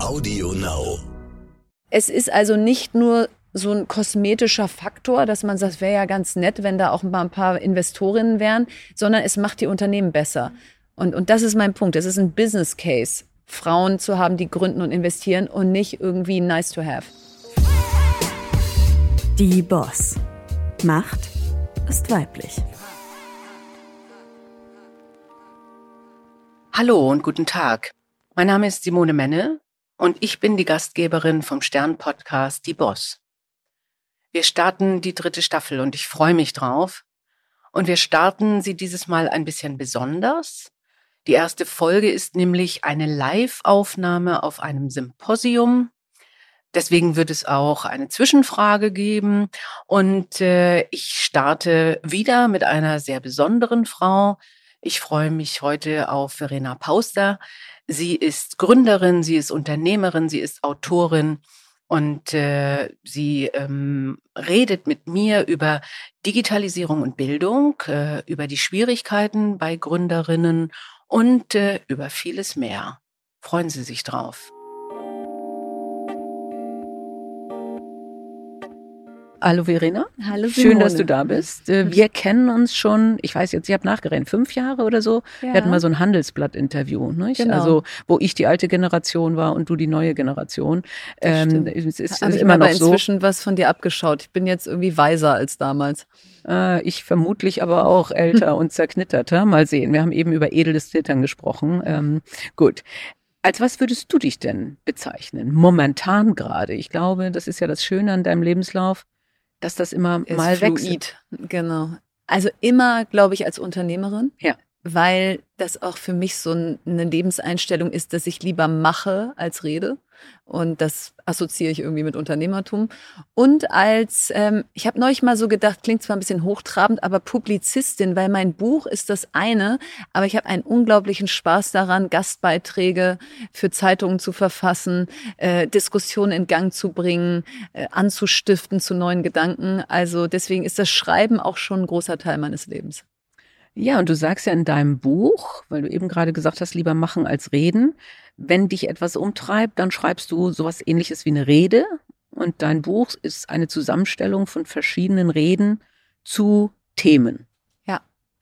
Audio Now. Es ist also nicht nur so ein kosmetischer Faktor, dass man sagt, wäre ja ganz nett, wenn da auch mal ein paar Investorinnen wären, sondern es macht die Unternehmen besser. Und, und das ist mein Punkt. Es ist ein Business Case, Frauen zu haben, die gründen und investieren und nicht irgendwie nice to have. Die Boss. Macht ist weiblich. Hallo und guten Tag. Mein Name ist Simone Menne und ich bin die Gastgeberin vom Stern-Podcast Die Boss. Wir starten die dritte Staffel und ich freue mich drauf. Und wir starten sie dieses Mal ein bisschen besonders. Die erste Folge ist nämlich eine Live-Aufnahme auf einem Symposium. Deswegen wird es auch eine Zwischenfrage geben. Und äh, ich starte wieder mit einer sehr besonderen Frau. Ich freue mich heute auf Verena Pauster. Sie ist Gründerin, sie ist Unternehmerin, sie ist Autorin und äh, sie ähm, redet mit mir über Digitalisierung und Bildung, äh, über die Schwierigkeiten bei Gründerinnen und äh, über vieles mehr. Freuen Sie sich drauf. Hallo Verena. Hallo Simone. Schön, dass du da bist. Äh, wir kennen uns schon, ich weiß jetzt, ich habe nachgerennt, fünf Jahre oder so. Ja. Wir hatten mal so ein Handelsblatt-Interview, nicht? Genau. Also wo ich die alte Generation war und du die neue Generation. Ähm, es ist, ist immer mir aber noch so. inzwischen was von dir abgeschaut. Ich bin jetzt irgendwie weiser als damals. Äh, ich vermutlich aber auch älter und zerknitterter. Mal sehen. Wir haben eben über edles Zittern gesprochen. Ähm, gut. Als was würdest du dich denn bezeichnen? Momentan gerade. Ich glaube, das ist ja das Schöne an deinem Lebenslauf, dass das immer Ist mal fluid. wechselt. Genau. Also immer, glaube ich, als Unternehmerin. Ja. Weil das auch für mich so ein- eine Lebenseinstellung ist, dass ich lieber mache als rede. Und das assoziiere ich irgendwie mit Unternehmertum. Und als, ähm, ich habe neulich mal so gedacht, klingt zwar ein bisschen hochtrabend, aber Publizistin, weil mein Buch ist das eine, aber ich habe einen unglaublichen Spaß daran, Gastbeiträge für Zeitungen zu verfassen, äh, Diskussionen in Gang zu bringen, äh, anzustiften zu neuen Gedanken. Also deswegen ist das Schreiben auch schon ein großer Teil meines Lebens. Ja, und du sagst ja in deinem Buch, weil du eben gerade gesagt hast, lieber machen als reden, wenn dich etwas umtreibt, dann schreibst du sowas ähnliches wie eine Rede. Und dein Buch ist eine Zusammenstellung von verschiedenen Reden zu Themen.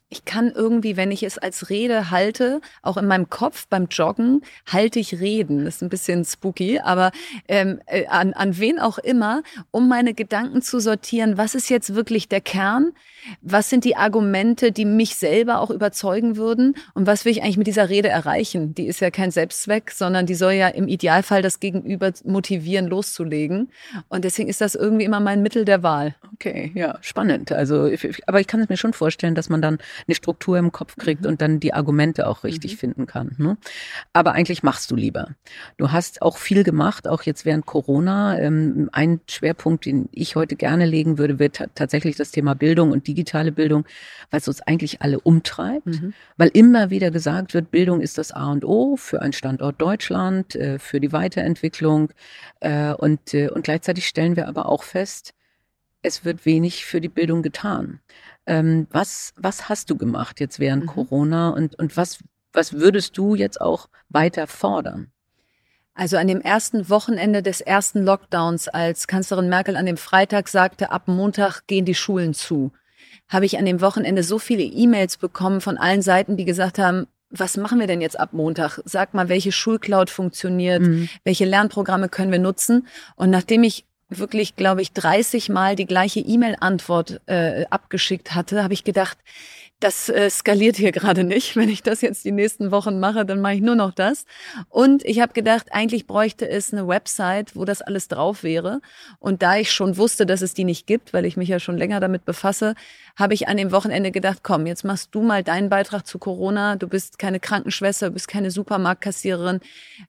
Ich kann irgendwie, wenn ich es als Rede halte, auch in meinem Kopf beim Joggen, halte ich Reden. Das ist ein bisschen spooky, aber ähm, äh, an, an wen auch immer, um meine Gedanken zu sortieren, was ist jetzt wirklich der Kern? Was sind die Argumente, die mich selber auch überzeugen würden? Und was will ich eigentlich mit dieser Rede erreichen? Die ist ja kein Selbstzweck, sondern die soll ja im Idealfall das Gegenüber motivieren, loszulegen. Und deswegen ist das irgendwie immer mein Mittel der Wahl. Okay, ja, spannend. Also, aber ich kann es mir schon vorstellen, dass man dann eine Struktur im Kopf kriegt und dann die Argumente auch richtig finden kann. Ne? Aber eigentlich machst du lieber. Du hast auch viel gemacht, auch jetzt während Corona. Ähm, ein Schwerpunkt, den ich heute gerne legen würde, wird ta- tatsächlich das Thema Bildung und digitale Bildung, weil es uns eigentlich alle umtreibt. Weil immer wieder gesagt wird, Bildung ist das A und O für einen Standort Deutschland, äh, für die Weiterentwicklung. Äh, und, äh, und gleichzeitig stellen wir aber auch fest, es wird wenig für die Bildung getan. Ähm, was, was hast du gemacht jetzt während Mhm. Corona und, und was, was würdest du jetzt auch weiter fordern? Also an dem ersten Wochenende des ersten Lockdowns, als Kanzlerin Merkel an dem Freitag sagte, ab Montag gehen die Schulen zu, habe ich an dem Wochenende so viele E-Mails bekommen von allen Seiten, die gesagt haben, was machen wir denn jetzt ab Montag? Sag mal, welche Schulcloud funktioniert, Mhm. welche Lernprogramme können wir nutzen? Und nachdem ich wirklich, glaube ich, 30 Mal die gleiche E-Mail-Antwort äh, abgeschickt hatte, habe ich gedacht, das äh, skaliert hier gerade nicht. Wenn ich das jetzt die nächsten Wochen mache, dann mache ich nur noch das. Und ich habe gedacht, eigentlich bräuchte es eine Website, wo das alles drauf wäre. Und da ich schon wusste, dass es die nicht gibt, weil ich mich ja schon länger damit befasse, habe ich an dem Wochenende gedacht, komm, jetzt machst du mal deinen Beitrag zu Corona. Du bist keine Krankenschwester, du bist keine Supermarktkassiererin,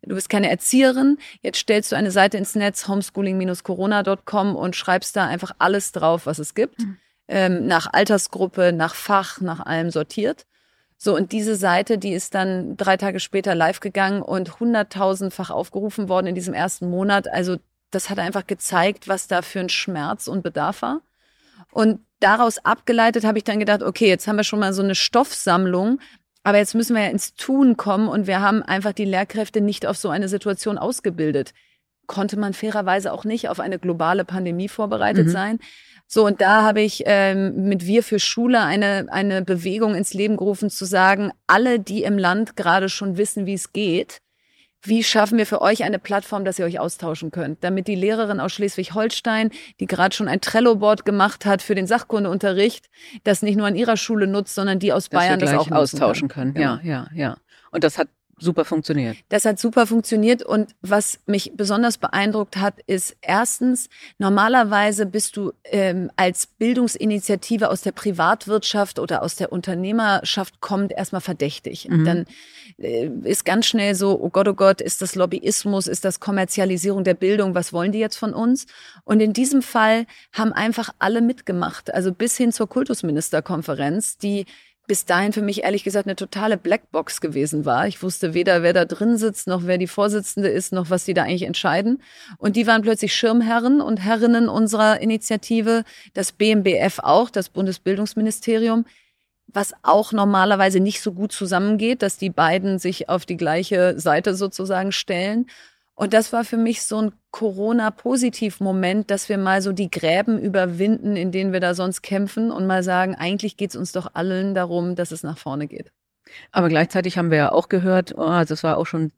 du bist keine Erzieherin. Jetzt stellst du eine Seite ins Netz, homeschooling-corona.com und schreibst da einfach alles drauf, was es gibt. Ähm, nach Altersgruppe, nach Fach, nach allem sortiert. So, und diese Seite, die ist dann drei Tage später live gegangen und hunderttausendfach aufgerufen worden in diesem ersten Monat. Also das hat einfach gezeigt, was da für ein Schmerz und Bedarf war. Und daraus abgeleitet habe ich dann gedacht, okay, jetzt haben wir schon mal so eine Stoffsammlung Aber jetzt müssen wir ja ins Tun kommen und wir haben einfach die Lehrkräfte nicht auf so eine Situation ausgebildet. Konnte man fairerweise auch nicht auf eine globale Pandemie vorbereitet mhm. sein. So, und da habe ich ähm, mit Wir für Schule eine, eine Bewegung ins Leben gerufen, zu sagen, alle, die im Land gerade schon wissen, wie es geht, wie schaffen wir für euch eine Plattform, dass ihr euch austauschen könnt, damit die Lehrerin aus Schleswig-Holstein, die gerade schon ein Trello-Board gemacht hat für den Sachkundeunterricht, das nicht nur an ihrer Schule nutzt, sondern die aus dass Bayern das auch austauschen können. können. Ja, ja, ja. Und das hat super funktioniert. Das hat super funktioniert und was mich besonders beeindruckt hat, ist erstens, normalerweise bist du ähm, als Bildungsinitiative aus der Privatwirtschaft oder aus der Unternehmerschaft kommt erstmal verdächtig. Mhm. Dann äh, ist ganz schnell so, oh Gott, oh Gott, ist das Lobbyismus, ist das Kommerzialisierung der Bildung, was wollen die jetzt von uns? Und in diesem Fall haben einfach alle mitgemacht, also bis hin zur Kultusministerkonferenz, die bis dahin für mich ehrlich gesagt eine totale Blackbox gewesen war. Ich wusste weder, wer da drin sitzt, noch wer die Vorsitzende ist, noch was die da eigentlich entscheiden. Und die waren plötzlich Schirmherren und Herrinnen unserer Initiative, das BMBF auch, das Bundesbildungsministerium, was auch normalerweise nicht so gut zusammengeht, dass die beiden sich auf die gleiche Seite sozusagen stellen. Und das war für mich so ein Corona-Positiv-Moment, dass wir mal so die Gräben überwinden, in denen wir da sonst kämpfen und mal sagen, eigentlich geht es uns doch allen darum, dass es nach vorne geht. Aber gleichzeitig haben wir ja auch gehört, oh, also es war auch schon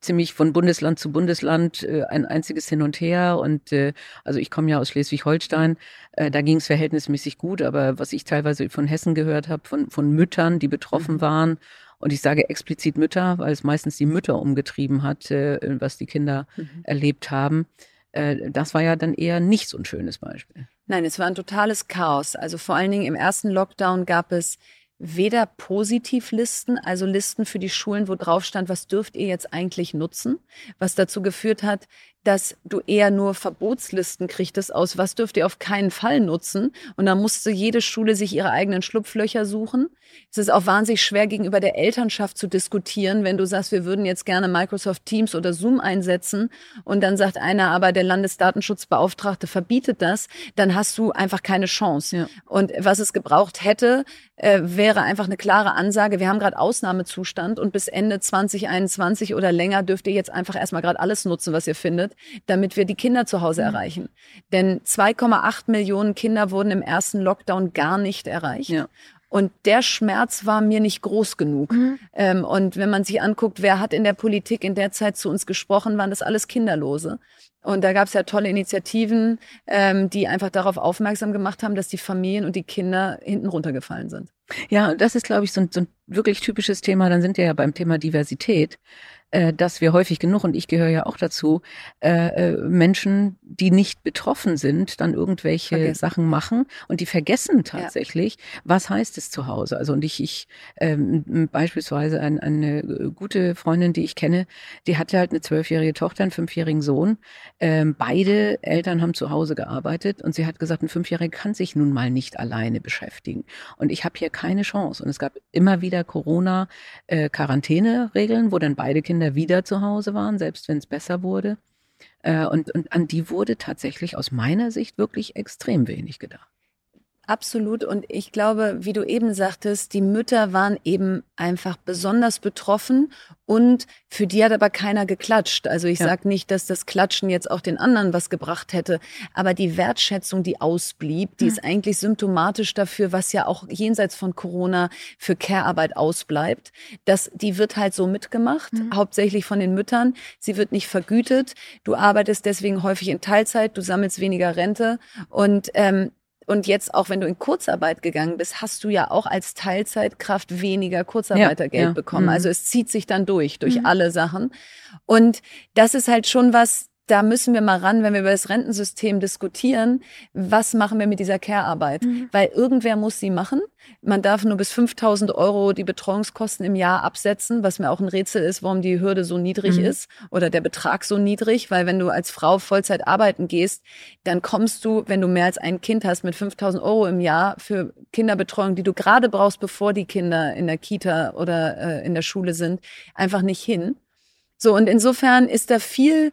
ziemlich von Bundesland zu Bundesland äh, ein einziges Hin und Her. Und äh, also ich komme ja aus Schleswig-Holstein, äh, da ging es verhältnismäßig gut, aber was ich teilweise von Hessen gehört habe, von, von Müttern, die betroffen mhm. waren und ich sage explizit Mütter, weil es meistens die Mütter umgetrieben hat, äh, was die Kinder mhm. erlebt haben. Äh, das war ja dann eher nicht so ein schönes Beispiel. Nein, es war ein totales Chaos. Also vor allen Dingen im ersten Lockdown gab es weder Positivlisten, also Listen für die Schulen, wo drauf stand, was dürft ihr jetzt eigentlich nutzen, was dazu geführt hat, dass du eher nur Verbotslisten kriegtest aus, was dürft ihr auf keinen Fall nutzen. Und dann musste jede Schule sich ihre eigenen Schlupflöcher suchen. Es ist auch wahnsinnig schwer gegenüber der Elternschaft zu diskutieren, wenn du sagst, wir würden jetzt gerne Microsoft Teams oder Zoom einsetzen und dann sagt einer, aber der Landesdatenschutzbeauftragte verbietet das, dann hast du einfach keine Chance. Ja. Und was es gebraucht hätte, äh, wäre einfach eine klare Ansage, wir haben gerade Ausnahmezustand und bis Ende 2021 oder länger dürft ihr jetzt einfach erstmal gerade alles nutzen, was ihr findet, damit wir die Kinder zu Hause mhm. erreichen. Denn 2,8 Millionen Kinder wurden im ersten Lockdown gar nicht erreicht. Ja. Und der Schmerz war mir nicht groß genug. Mhm. Ähm, und wenn man sich anguckt, wer hat in der Politik in der Zeit zu uns gesprochen, waren das alles Kinderlose. Und da gab es ja tolle Initiativen, ähm, die einfach darauf aufmerksam gemacht haben, dass die Familien und die Kinder hinten runtergefallen sind. Ja, das ist, glaube ich, so ein, so ein wirklich typisches Thema. Dann sind wir ja beim Thema Diversität äh, dass wir häufig genug, und ich gehöre ja auch dazu, äh, äh, Menschen, die nicht betroffen sind, dann irgendwelche vergessen. Sachen machen und die vergessen tatsächlich, ja. was heißt es zu Hause. Also und ich, ich ähm, beispielsweise ein, eine gute Freundin, die ich kenne, die hatte halt eine zwölfjährige Tochter, einen fünfjährigen Sohn. Ähm, beide Eltern haben zu Hause gearbeitet und sie hat gesagt, ein Fünfjähriger kann sich nun mal nicht alleine beschäftigen. Und ich habe hier keine Chance. Und es gab immer wieder Corona-Quarantäne-Regeln, wo dann beide Kinder Kinder wieder zu Hause waren, selbst wenn es besser wurde. Äh, und, und an die wurde tatsächlich aus meiner Sicht wirklich extrem wenig gedacht. Absolut. Und ich glaube, wie du eben sagtest, die Mütter waren eben einfach besonders betroffen und für die hat aber keiner geklatscht. Also ich ja. sage nicht, dass das Klatschen jetzt auch den anderen was gebracht hätte, aber die Wertschätzung, die ausblieb, die mhm. ist eigentlich symptomatisch dafür, was ja auch jenseits von Corona für Care-Arbeit ausbleibt. Das, die wird halt so mitgemacht, mhm. hauptsächlich von den Müttern. Sie wird nicht vergütet. Du arbeitest deswegen häufig in Teilzeit, du sammelst weniger Rente und ähm, und jetzt auch, wenn du in Kurzarbeit gegangen bist, hast du ja auch als Teilzeitkraft weniger Kurzarbeitergeld ja, ja. bekommen. Mhm. Also es zieht sich dann durch, durch mhm. alle Sachen. Und das ist halt schon was, da müssen wir mal ran, wenn wir über das Rentensystem diskutieren, was machen wir mit dieser Care-Arbeit? Mhm. Weil irgendwer muss sie machen. Man darf nur bis 5000 Euro die Betreuungskosten im Jahr absetzen, was mir auch ein Rätsel ist, warum die Hürde so niedrig mhm. ist oder der Betrag so niedrig, weil wenn du als Frau Vollzeit arbeiten gehst, dann kommst du, wenn du mehr als ein Kind hast, mit 5000 Euro im Jahr für Kinderbetreuung, die du gerade brauchst, bevor die Kinder in der Kita oder äh, in der Schule sind, einfach nicht hin. So, und insofern ist da viel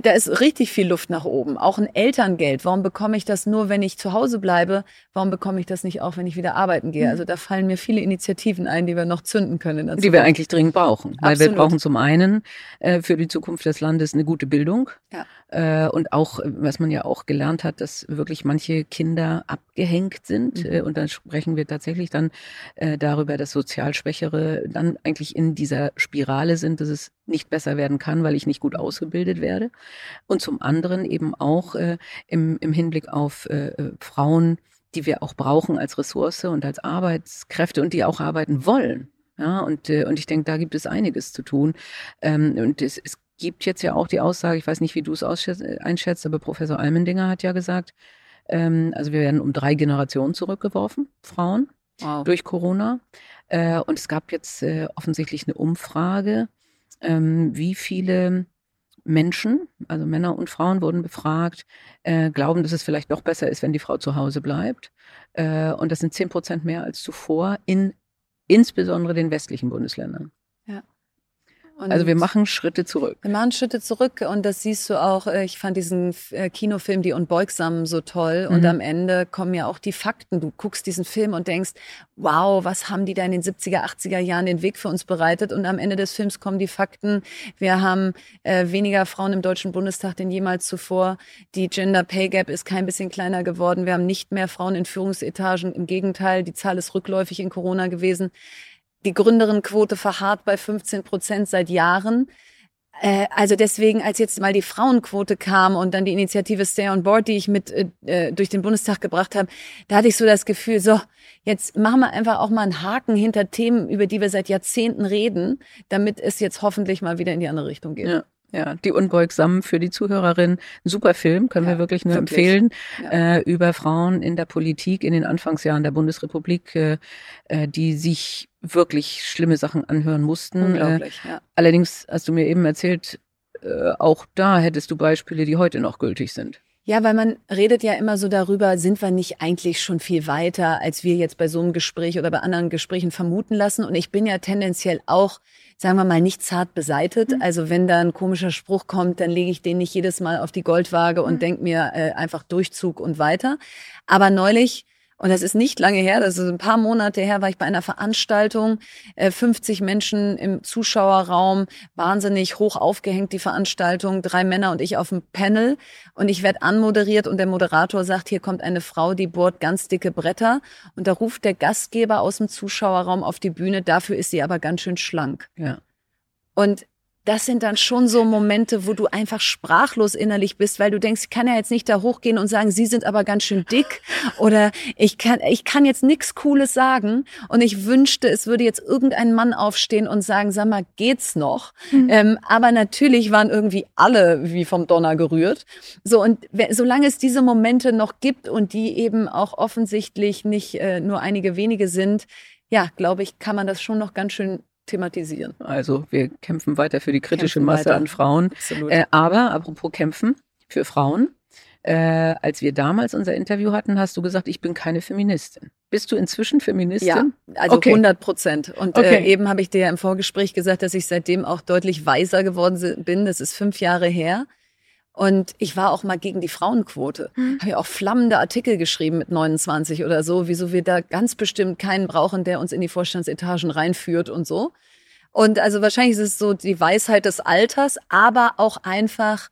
da ist richtig viel Luft nach oben. Auch ein Elterngeld. Warum bekomme ich das nur, wenn ich zu Hause bleibe? Warum bekomme ich das nicht auch, wenn ich wieder arbeiten gehe? Mhm. Also da fallen mir viele Initiativen ein, die wir noch zünden können. die wir eigentlich dringend brauchen. Weil Absolut. wir brauchen zum einen äh, für die Zukunft des Landes eine gute Bildung. Ja. Äh, und auch, was man ja auch gelernt hat, dass wirklich manche Kinder abgehängt sind. Mhm. Äh, und dann sprechen wir tatsächlich dann äh, darüber, dass sozial Schwächere dann eigentlich in dieser Spirale sind, dass es nicht besser werden kann, weil ich nicht gut ausgebildet werde. Und zum anderen eben auch äh, im, im Hinblick auf äh, äh, Frauen, die wir auch brauchen als Ressource und als Arbeitskräfte und die auch arbeiten wollen. Ja, und, äh, und ich denke, da gibt es einiges zu tun. Ähm, und es, es gibt jetzt ja auch die Aussage, ich weiß nicht, wie du es einschätzt, aber Professor Almendinger hat ja gesagt, ähm, also wir werden um drei Generationen zurückgeworfen, Frauen, wow. durch Corona. Äh, und es gab jetzt äh, offensichtlich eine Umfrage, ähm, wie viele Menschen, also Männer und Frauen wurden befragt, äh, glauben, dass es vielleicht doch besser ist, wenn die Frau zu Hause bleibt. Äh, und das sind zehn Prozent mehr als zuvor in insbesondere den westlichen Bundesländern. Und also wir machen Schritte zurück. Wir machen Schritte zurück und das siehst du auch. Äh, ich fand diesen äh, Kinofilm Die Unbeugsamen so toll mhm. und am Ende kommen ja auch die Fakten. Du guckst diesen Film und denkst, wow, was haben die da in den 70er, 80er Jahren den Weg für uns bereitet? Und am Ende des Films kommen die Fakten. Wir haben äh, weniger Frauen im Deutschen Bundestag denn jemals zuvor. Die Gender Pay Gap ist kein bisschen kleiner geworden. Wir haben nicht mehr Frauen in Führungsetagen. Im Gegenteil, die Zahl ist rückläufig in Corona gewesen. Die Gründerinnenquote verharrt bei 15 Prozent seit Jahren. Äh, also deswegen, als jetzt mal die Frauenquote kam und dann die Initiative Stay on Board, die ich mit äh, äh, durch den Bundestag gebracht habe, da hatte ich so das Gefühl, so, jetzt machen wir einfach auch mal einen Haken hinter Themen, über die wir seit Jahrzehnten reden, damit es jetzt hoffentlich mal wieder in die andere Richtung geht. Ja. Ja, die Unbeugsamen für die Zuhörerin. Ein super Film, können ja, wir wirklich nur wirklich. empfehlen, ja. äh, über Frauen in der Politik in den Anfangsjahren der Bundesrepublik, äh, äh die sich wirklich schlimme Sachen anhören mussten. Unglaublich, äh, ja. Allerdings hast du mir eben erzählt, äh, auch da hättest du Beispiele, die heute noch gültig sind. Ja, weil man redet ja immer so darüber, sind wir nicht eigentlich schon viel weiter, als wir jetzt bei so einem Gespräch oder bei anderen Gesprächen vermuten lassen. Und ich bin ja tendenziell auch, sagen wir mal, nicht zart beseitet. Mhm. Also wenn da ein komischer Spruch kommt, dann lege ich den nicht jedes Mal auf die Goldwaage und mhm. denke mir äh, einfach Durchzug und weiter. Aber neulich und das ist nicht lange her, das ist ein paar Monate her, war ich bei einer Veranstaltung, 50 äh, Menschen im Zuschauerraum, wahnsinnig hoch aufgehängt die Veranstaltung, drei Männer und ich auf dem Panel. Und ich werde anmoderiert und der Moderator sagt, hier kommt eine Frau, die bohrt ganz dicke Bretter. Und da ruft der Gastgeber aus dem Zuschauerraum auf die Bühne, dafür ist sie aber ganz schön schlank. Ja. Und das sind dann schon so Momente, wo du einfach sprachlos innerlich bist, weil du denkst, ich kann ja jetzt nicht da hochgehen und sagen, sie sind aber ganz schön dick oder ich kann, ich kann jetzt nichts Cooles sagen und ich wünschte, es würde jetzt irgendein Mann aufstehen und sagen, sag mal, geht's noch? Mhm. Ähm, aber natürlich waren irgendwie alle wie vom Donner gerührt. So und solange es diese Momente noch gibt und die eben auch offensichtlich nicht äh, nur einige wenige sind, ja, glaube ich, kann man das schon noch ganz schön thematisieren. Also wir kämpfen weiter für die kritische kämpfen Masse weiter. an Frauen. Äh, aber apropos kämpfen für Frauen. Äh, als wir damals unser Interview hatten, hast du gesagt, ich bin keine Feministin. Bist du inzwischen Feministin? Ja, also okay. 100 Prozent. Und äh, okay. äh, eben habe ich dir ja im Vorgespräch gesagt, dass ich seitdem auch deutlich weiser geworden bin. Das ist fünf Jahre her. Und ich war auch mal gegen die Frauenquote. Mhm. Habe ja auch flammende Artikel geschrieben mit 29 oder so, wieso wir da ganz bestimmt keinen brauchen, der uns in die Vorstandsetagen reinführt und so. Und also wahrscheinlich ist es so die Weisheit des Alters, aber auch einfach,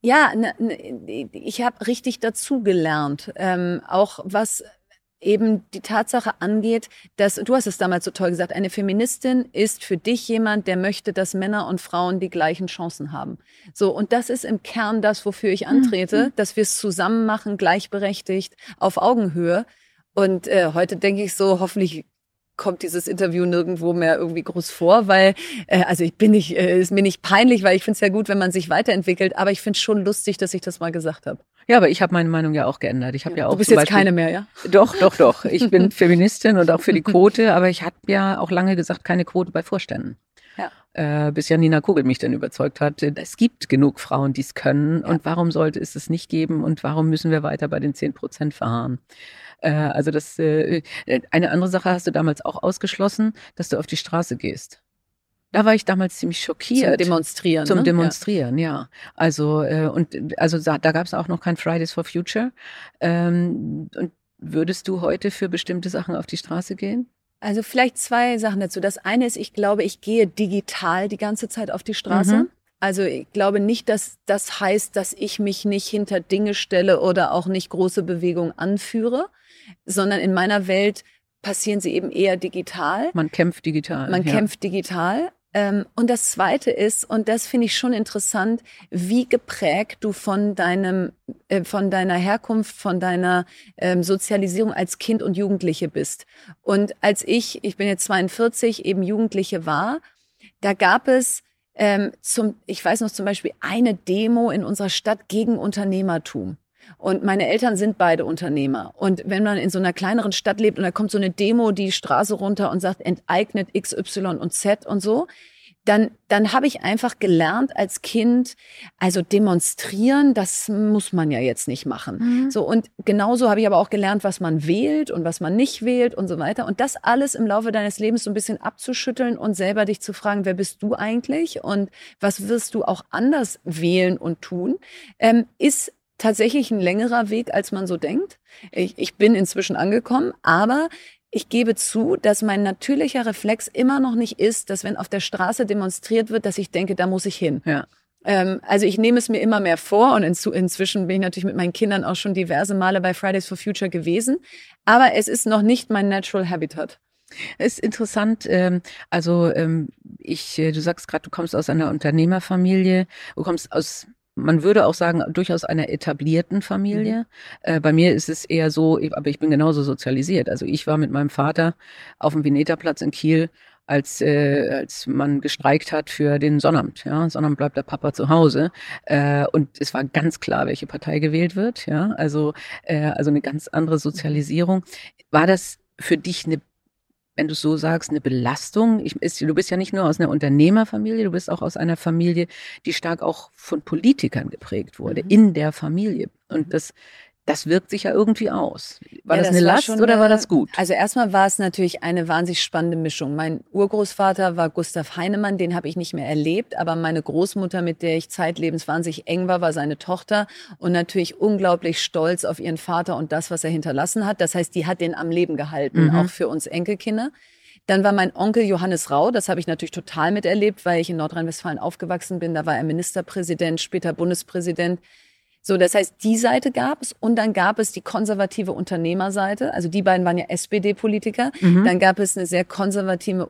ja, ne, ne, ich habe richtig dazugelernt, ähm, auch was eben die Tatsache angeht, dass, du hast es damals so toll gesagt, eine Feministin ist für dich jemand, der möchte, dass Männer und Frauen die gleichen Chancen haben. So, und das ist im Kern das, wofür ich antrete, mhm. dass wir es zusammen machen, gleichberechtigt, auf Augenhöhe. Und äh, heute denke ich so, hoffentlich kommt dieses Interview nirgendwo mehr irgendwie groß vor, weil, äh, also ich bin nicht, äh, ist mir nicht peinlich, weil ich finde es ja gut, wenn man sich weiterentwickelt, aber ich finde es schon lustig, dass ich das mal gesagt habe. Ja, aber ich habe meine Meinung ja auch geändert. Ich habe ja. ja. auch du bist jetzt Beispiel, keine mehr, ja? Doch, doch, doch. Ich bin Feministin und auch für die Quote, aber ich habe ja auch lange gesagt, keine Quote bei Vorständen. Ja. Äh, bis Janina Kugel mich dann überzeugt hat, es gibt genug Frauen, die es können. Ja. Und warum sollte es es nicht geben? Und warum müssen wir weiter bei den 10 Prozent verharren? Äh, also das, äh, eine andere Sache hast du damals auch ausgeschlossen, dass du auf die Straße gehst. Da war ich damals ziemlich schockiert. Zum Demonstrieren. Zum ne? Demonstrieren, ja. ja. Also äh, und also da, da gab es auch noch kein Fridays for Future. Ähm, und würdest du heute für bestimmte Sachen auf die Straße gehen? Also vielleicht zwei Sachen dazu. Das eine ist, ich glaube, ich gehe digital die ganze Zeit auf die Straße. Mhm. Also ich glaube nicht, dass das heißt, dass ich mich nicht hinter Dinge stelle oder auch nicht große Bewegungen anführe, sondern in meiner Welt passieren sie eben eher digital. Man kämpft digital. Man ja. kämpft digital. Ähm, und das Zweite ist, und das finde ich schon interessant, wie geprägt du von deinem, äh, von deiner Herkunft, von deiner ähm, Sozialisierung als Kind und Jugendliche bist. Und als ich, ich bin jetzt 42, eben Jugendliche war, da gab es ähm, zum, ich weiß noch zum Beispiel eine Demo in unserer Stadt gegen Unternehmertum. Und meine Eltern sind beide Unternehmer. Und wenn man in so einer kleineren Stadt lebt und da kommt so eine Demo die Straße runter und sagt, enteignet X, Y und Z und so, dann, dann habe ich einfach gelernt als Kind, also demonstrieren, das muss man ja jetzt nicht machen. Mhm. So und genauso habe ich aber auch gelernt, was man wählt und was man nicht wählt und so weiter. Und das alles im Laufe deines Lebens so ein bisschen abzuschütteln und selber dich zu fragen, wer bist du eigentlich und was wirst du auch anders wählen und tun, ähm, ist tatsächlich ein längerer Weg, als man so denkt. Ich, ich bin inzwischen angekommen, aber ich gebe zu, dass mein natürlicher Reflex immer noch nicht ist, dass wenn auf der Straße demonstriert wird, dass ich denke, da muss ich hin. Ja. Ähm, also ich nehme es mir immer mehr vor und inzu, inzwischen bin ich natürlich mit meinen Kindern auch schon diverse Male bei Fridays for Future gewesen. Aber es ist noch nicht mein Natural Habitat. Es ist interessant. Ähm, also ähm, ich, äh, du sagst gerade, du kommst aus einer Unternehmerfamilie, du kommst aus man würde auch sagen, durchaus einer etablierten Familie. Mhm. Äh, bei mir ist es eher so, aber ich bin genauso sozialisiert. Also ich war mit meinem Vater auf dem Veneterplatz in Kiel, als, äh, als man gestreikt hat für den Sonnabend. Ja, Sonnabend bleibt der Papa zu Hause. Äh, und es war ganz klar, welche Partei gewählt wird. Ja, also, äh, also eine ganz andere Sozialisierung. War das für dich eine wenn du so sagst, eine Belastung. Ich, ist, du bist ja nicht nur aus einer Unternehmerfamilie, du bist auch aus einer Familie, die stark auch von Politikern geprägt wurde, mhm. in der Familie. Und das das wirkt sich ja irgendwie aus. War ja, das, das, eine Last oder eine, war das gut? Also erstmal war es natürlich eine wahnsinnig spannende Mischung. Mein Urgroßvater war Gustav Heinemann, den habe ich nicht mehr erlebt, aber meine Großmutter, mit der ich zeitlebens wahnsinnig eng war, war seine Tochter und natürlich unglaublich stolz auf ihren Vater und das, was er hinterlassen hat. Das heißt, die hat den am Leben gehalten, mhm. auch für uns Enkelkinder. Dann war mein Onkel Johannes Rau, das habe ich natürlich total miterlebt, weil ich in Nordrhein-Westfalen aufgewachsen bin. Da war er Ministerpräsident, später Bundespräsident. So, das heißt, die Seite gab es und dann gab es die konservative Unternehmerseite. Also die beiden waren ja SPD-Politiker. Mhm. Dann gab es eine sehr konservative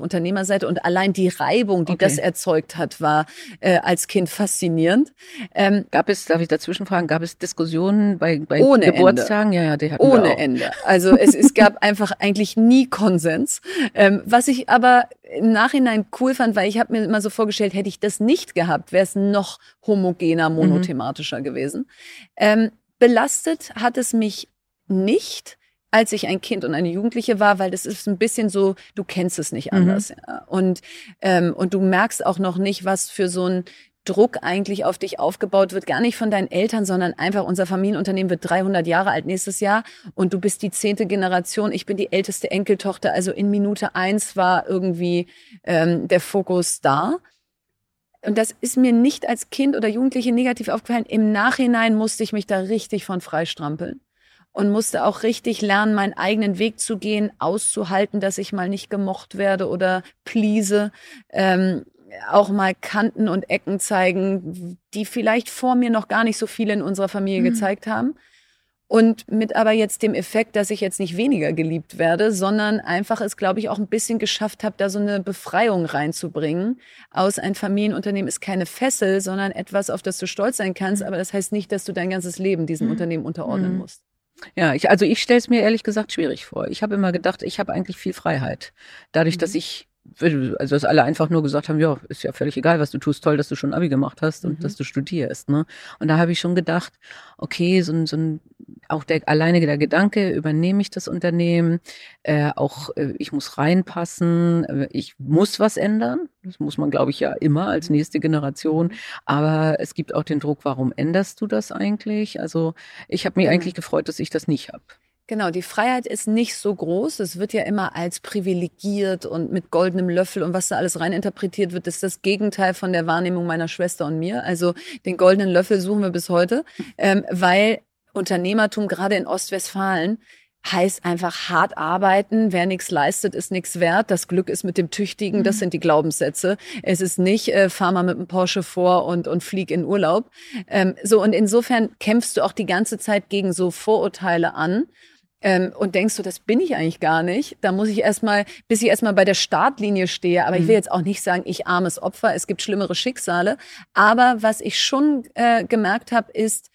Unternehmerseite und allein die Reibung, die okay. das erzeugt hat, war äh, als Kind faszinierend. Ähm, gab es, darf ich dazwischen fragen, gab es Diskussionen bei, bei ohne Geburtstagen? Ende. Ja, ja, die hatten Ohne Ende. Also es, es gab einfach eigentlich nie Konsens. Ähm, was ich aber im Nachhinein cool fand, weil ich habe mir immer so vorgestellt, hätte ich das nicht gehabt, wäre es noch homogener, mhm. monothematischer mhm. gewesen. Ähm, belastet hat es mich nicht, als ich ein Kind und eine Jugendliche war, weil das ist ein bisschen so, du kennst es nicht mhm. anders. Mhm. Ja. Und, ähm, und du merkst auch noch nicht, was für so ein Druck eigentlich auf dich aufgebaut wird, gar nicht von deinen Eltern, sondern einfach unser Familienunternehmen wird 300 Jahre alt nächstes Jahr und du bist die zehnte Generation, ich bin die älteste Enkeltochter, also in Minute eins war irgendwie ähm, der Fokus da. Und das ist mir nicht als Kind oder Jugendliche negativ aufgefallen. Im Nachhinein musste ich mich da richtig von freistrampeln und musste auch richtig lernen, meinen eigenen Weg zu gehen, auszuhalten, dass ich mal nicht gemocht werde oder please. Ähm, auch mal Kanten und Ecken zeigen, die vielleicht vor mir noch gar nicht so viele in unserer Familie mhm. gezeigt haben. Und mit aber jetzt dem Effekt, dass ich jetzt nicht weniger geliebt werde, sondern einfach es, glaube ich, auch ein bisschen geschafft habe, da so eine Befreiung reinzubringen. Aus ein Familienunternehmen ist keine Fessel, sondern etwas, auf das du stolz sein kannst. Mhm. Aber das heißt nicht, dass du dein ganzes Leben diesem mhm. Unternehmen unterordnen mhm. musst. Ja, ich, also ich stelle es mir ehrlich gesagt schwierig vor. Ich habe immer gedacht, ich habe eigentlich viel Freiheit. Dadurch, dass mhm. ich also dass alle einfach nur gesagt haben, ja, ist ja völlig egal, was du tust, toll, dass du schon Abi gemacht hast und mhm. dass du studierst. Ne? Und da habe ich schon gedacht, okay, so ein, so ein auch der alleine der Gedanke, übernehme ich das Unternehmen, äh, auch äh, ich muss reinpassen, äh, ich muss was ändern. Das muss man, glaube ich, ja immer als nächste Generation. Aber es gibt auch den Druck, warum änderst du das eigentlich? Also ich habe mich mhm. eigentlich gefreut, dass ich das nicht habe. Genau, die Freiheit ist nicht so groß. Es wird ja immer als privilegiert und mit goldenem Löffel und was da alles reininterpretiert wird, ist das Gegenteil von der Wahrnehmung meiner Schwester und mir. Also den goldenen Löffel suchen wir bis heute, ähm, weil Unternehmertum gerade in Ostwestfalen heißt einfach hart arbeiten. Wer nichts leistet, ist nichts wert. Das Glück ist mit dem Tüchtigen. Das mhm. sind die Glaubenssätze. Es ist nicht, äh, fahr mal mit dem Porsche vor und, und flieg in Urlaub. Ähm, so, und insofern kämpfst du auch die ganze Zeit gegen so Vorurteile an. Ähm, und denkst du, das bin ich eigentlich gar nicht. Da muss ich erstmal, bis ich erstmal bei der Startlinie stehe. Aber mhm. ich will jetzt auch nicht sagen, ich armes Opfer, es gibt schlimmere Schicksale. Aber was ich schon äh, gemerkt habe, ist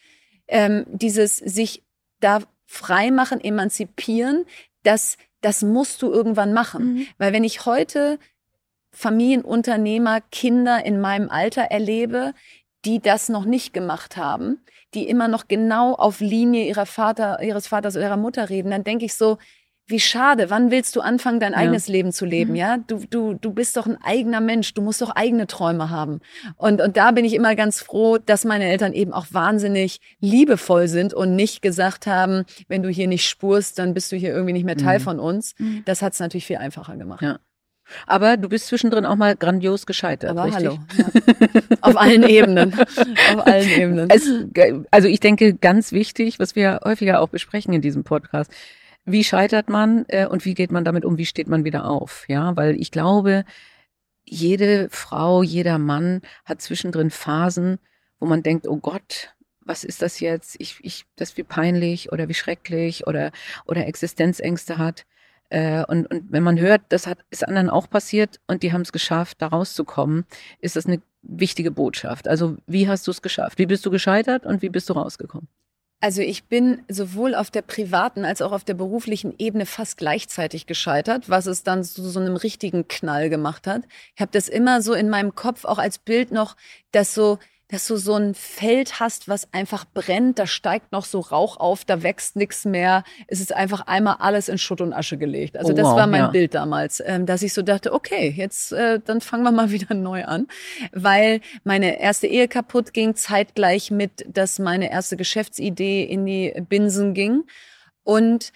ähm, dieses sich da freimachen, emanzipieren, das, das musst du irgendwann machen. Mhm. Weil wenn ich heute Familienunternehmer, Kinder in meinem Alter erlebe, die das noch nicht gemacht haben, die immer noch genau auf Linie ihrer Vater, ihres Vaters oder ihrer Mutter reden, dann denke ich so, wie schade, wann willst du anfangen, dein ja. eigenes Leben zu leben, mhm. ja? Du, du, du bist doch ein eigener Mensch, du musst doch eigene Träume haben. Und, und da bin ich immer ganz froh, dass meine Eltern eben auch wahnsinnig liebevoll sind und nicht gesagt haben, wenn du hier nicht spurst, dann bist du hier irgendwie nicht mehr Teil mhm. von uns. Mhm. Das hat es natürlich viel einfacher gemacht. Ja. Aber du bist zwischendrin auch mal grandios gescheitert. Aber richtig? hallo. Ja. Auf allen Ebenen. Auf allen Ebenen. Es, also ich denke, ganz wichtig, was wir häufiger auch besprechen in diesem Podcast, wie scheitert man äh, und wie geht man damit um, wie steht man wieder auf? Ja, weil ich glaube, jede Frau, jeder Mann hat zwischendrin Phasen, wo man denkt, oh Gott, was ist das jetzt? Ich, ich, das wie peinlich oder wie schrecklich oder, oder Existenzängste hat. Äh, und, und wenn man hört, das hat, ist anderen auch passiert und die haben es geschafft, da rauszukommen, ist das eine wichtige Botschaft. Also wie hast du es geschafft? Wie bist du gescheitert und wie bist du rausgekommen? Also ich bin sowohl auf der privaten als auch auf der beruflichen Ebene fast gleichzeitig gescheitert, was es dann zu so einem richtigen Knall gemacht hat. Ich habe das immer so in meinem Kopf auch als Bild noch, dass so dass du so ein Feld hast, was einfach brennt, da steigt noch so Rauch auf, da wächst nichts mehr. Es ist einfach einmal alles in Schutt und Asche gelegt. Also oh, das wow, war mein ja. Bild damals, ähm, dass ich so dachte, okay, jetzt äh, dann fangen wir mal wieder neu an, weil meine erste Ehe kaputt ging zeitgleich mit, dass meine erste Geschäftsidee in die Binsen ging und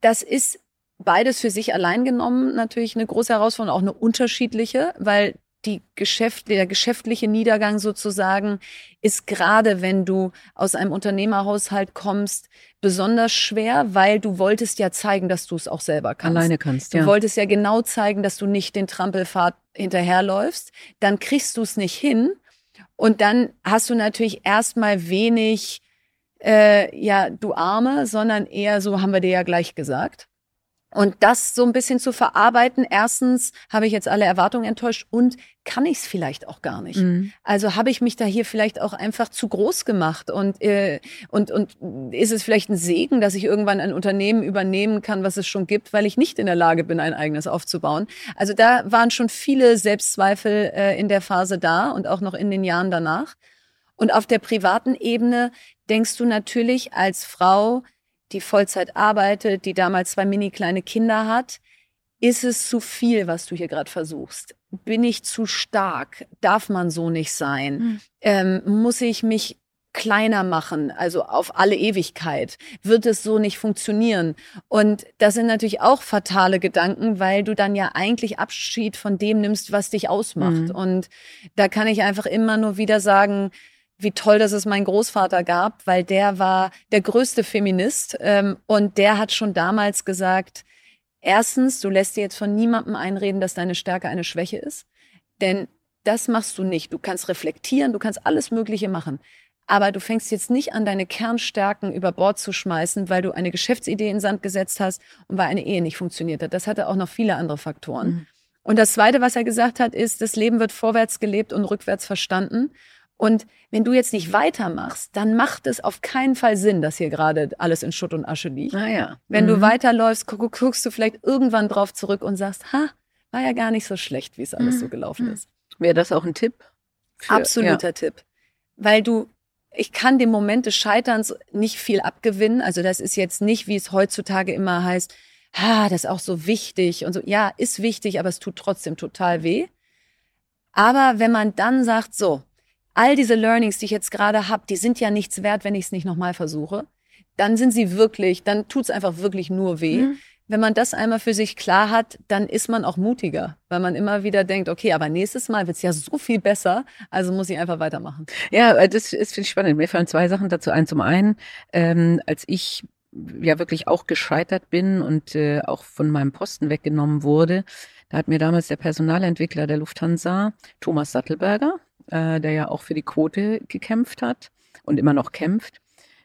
das ist beides für sich allein genommen natürlich eine große Herausforderung, auch eine unterschiedliche, weil die Geschäft, der geschäftliche Niedergang sozusagen ist gerade, wenn du aus einem Unternehmerhaushalt kommst, besonders schwer, weil du wolltest ja zeigen, dass du es auch selber kannst. Alleine kannst, ja. Du wolltest ja genau zeigen, dass du nicht den Trampelpfad hinterherläufst. Dann kriegst du es nicht hin. Und dann hast du natürlich erstmal wenig, äh, ja, du Arme, sondern eher so haben wir dir ja gleich gesagt. Und das so ein bisschen zu verarbeiten, erstens habe ich jetzt alle Erwartungen enttäuscht und kann ich es vielleicht auch gar nicht. Mhm. Also habe ich mich da hier vielleicht auch einfach zu groß gemacht und, äh, und, und ist es vielleicht ein Segen, dass ich irgendwann ein Unternehmen übernehmen kann, was es schon gibt, weil ich nicht in der Lage bin, ein eigenes aufzubauen. Also da waren schon viele Selbstzweifel äh, in der Phase da und auch noch in den Jahren danach. Und auf der privaten Ebene denkst du natürlich als Frau, die Vollzeit arbeitet, die damals zwei mini kleine Kinder hat. Ist es zu viel, was du hier gerade versuchst? Bin ich zu stark? Darf man so nicht sein? Mhm. Ähm, muss ich mich kleiner machen, also auf alle Ewigkeit, wird es so nicht funktionieren. Und das sind natürlich auch fatale Gedanken, weil du dann ja eigentlich Abschied von dem nimmst, was dich ausmacht. Mhm. Und da kann ich einfach immer nur wieder sagen, wie toll, dass es meinen Großvater gab, weil der war der größte Feminist ähm, und der hat schon damals gesagt, erstens, du lässt dir jetzt von niemandem einreden, dass deine Stärke eine Schwäche ist, denn das machst du nicht. Du kannst reflektieren, du kannst alles Mögliche machen. Aber du fängst jetzt nicht an, deine Kernstärken über Bord zu schmeißen, weil du eine Geschäftsidee in Sand gesetzt hast und weil eine Ehe nicht funktioniert hat. Das hatte auch noch viele andere Faktoren. Mhm. Und das Zweite, was er gesagt hat, ist, das Leben wird vorwärts gelebt und rückwärts verstanden. Und wenn du jetzt nicht weitermachst, dann macht es auf keinen Fall Sinn, dass hier gerade alles in Schutt und Asche liegt. Ah, ja. Wenn mhm. du weiterläufst, guck, guckst du vielleicht irgendwann drauf zurück und sagst, ha, war ja gar nicht so schlecht, wie es alles mhm. so gelaufen mhm. ist. Wäre das auch ein Tipp? Für, Absoluter ja. Tipp. Weil du, ich kann dem Moment des Scheiterns nicht viel abgewinnen. Also das ist jetzt nicht, wie es heutzutage immer heißt, ha, das ist auch so wichtig und so. Ja, ist wichtig, aber es tut trotzdem total weh. Aber wenn man dann sagt, so, all diese Learnings, die ich jetzt gerade habe, die sind ja nichts wert, wenn ich es nicht nochmal versuche, dann sind sie wirklich, dann tut's einfach wirklich nur weh. Mhm. Wenn man das einmal für sich klar hat, dann ist man auch mutiger, weil man immer wieder denkt, okay, aber nächstes Mal wird's ja so viel besser, also muss ich einfach weitermachen. Ja, äh, das ist finde ich spannend. Mir fallen zwei Sachen dazu ein. Zum einen, ähm, als ich ja wirklich auch gescheitert bin und äh, auch von meinem Posten weggenommen wurde, da hat mir damals der Personalentwickler der Lufthansa, Thomas Sattelberger, äh, der ja auch für die Quote gekämpft hat und immer noch kämpft,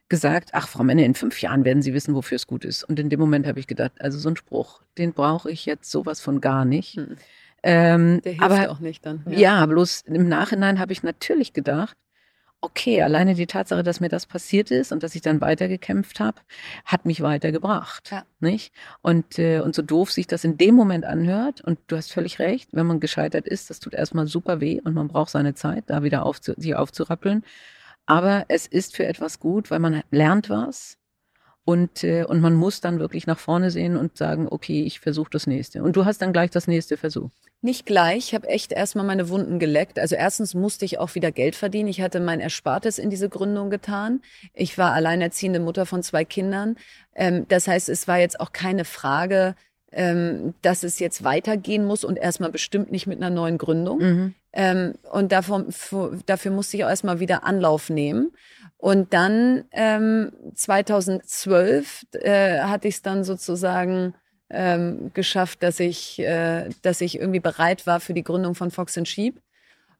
gesagt, ach Frau Menne, in fünf Jahren werden Sie wissen, wofür es gut ist. Und in dem Moment habe ich gedacht, also so ein Spruch, den brauche ich jetzt sowas von gar nicht. Hm. Ähm, Der hilft aber, auch nicht dann. Ja. ja, bloß im Nachhinein habe ich natürlich gedacht, okay, alleine die Tatsache, dass mir das passiert ist und dass ich dann weitergekämpft habe, hat mich weitergebracht. Ja. Nicht? Und, äh, und so doof sich das in dem Moment anhört, und du hast völlig recht, wenn man gescheitert ist, das tut erstmal super weh und man braucht seine Zeit, da wieder aufzu sich aufzurappeln. Aber es ist für etwas gut, weil man lernt was und, äh, und man muss dann wirklich nach vorne sehen und sagen, okay, ich versuche das nächste. Und du hast dann gleich das nächste Versuch. Nicht gleich. Ich habe echt erstmal meine Wunden geleckt. Also erstens musste ich auch wieder Geld verdienen. Ich hatte mein Erspartes in diese Gründung getan. Ich war alleinerziehende Mutter von zwei Kindern. Ähm, das heißt, es war jetzt auch keine Frage, ähm, dass es jetzt weitergehen muss und erstmal bestimmt nicht mit einer neuen Gründung. Mhm. Ähm, und davor, dafür musste ich auch erstmal wieder Anlauf nehmen. Und dann ähm, 2012 äh, hatte ich es dann sozusagen ähm, geschafft, dass ich, äh, dass ich irgendwie bereit war für die Gründung von Fox and Sheep.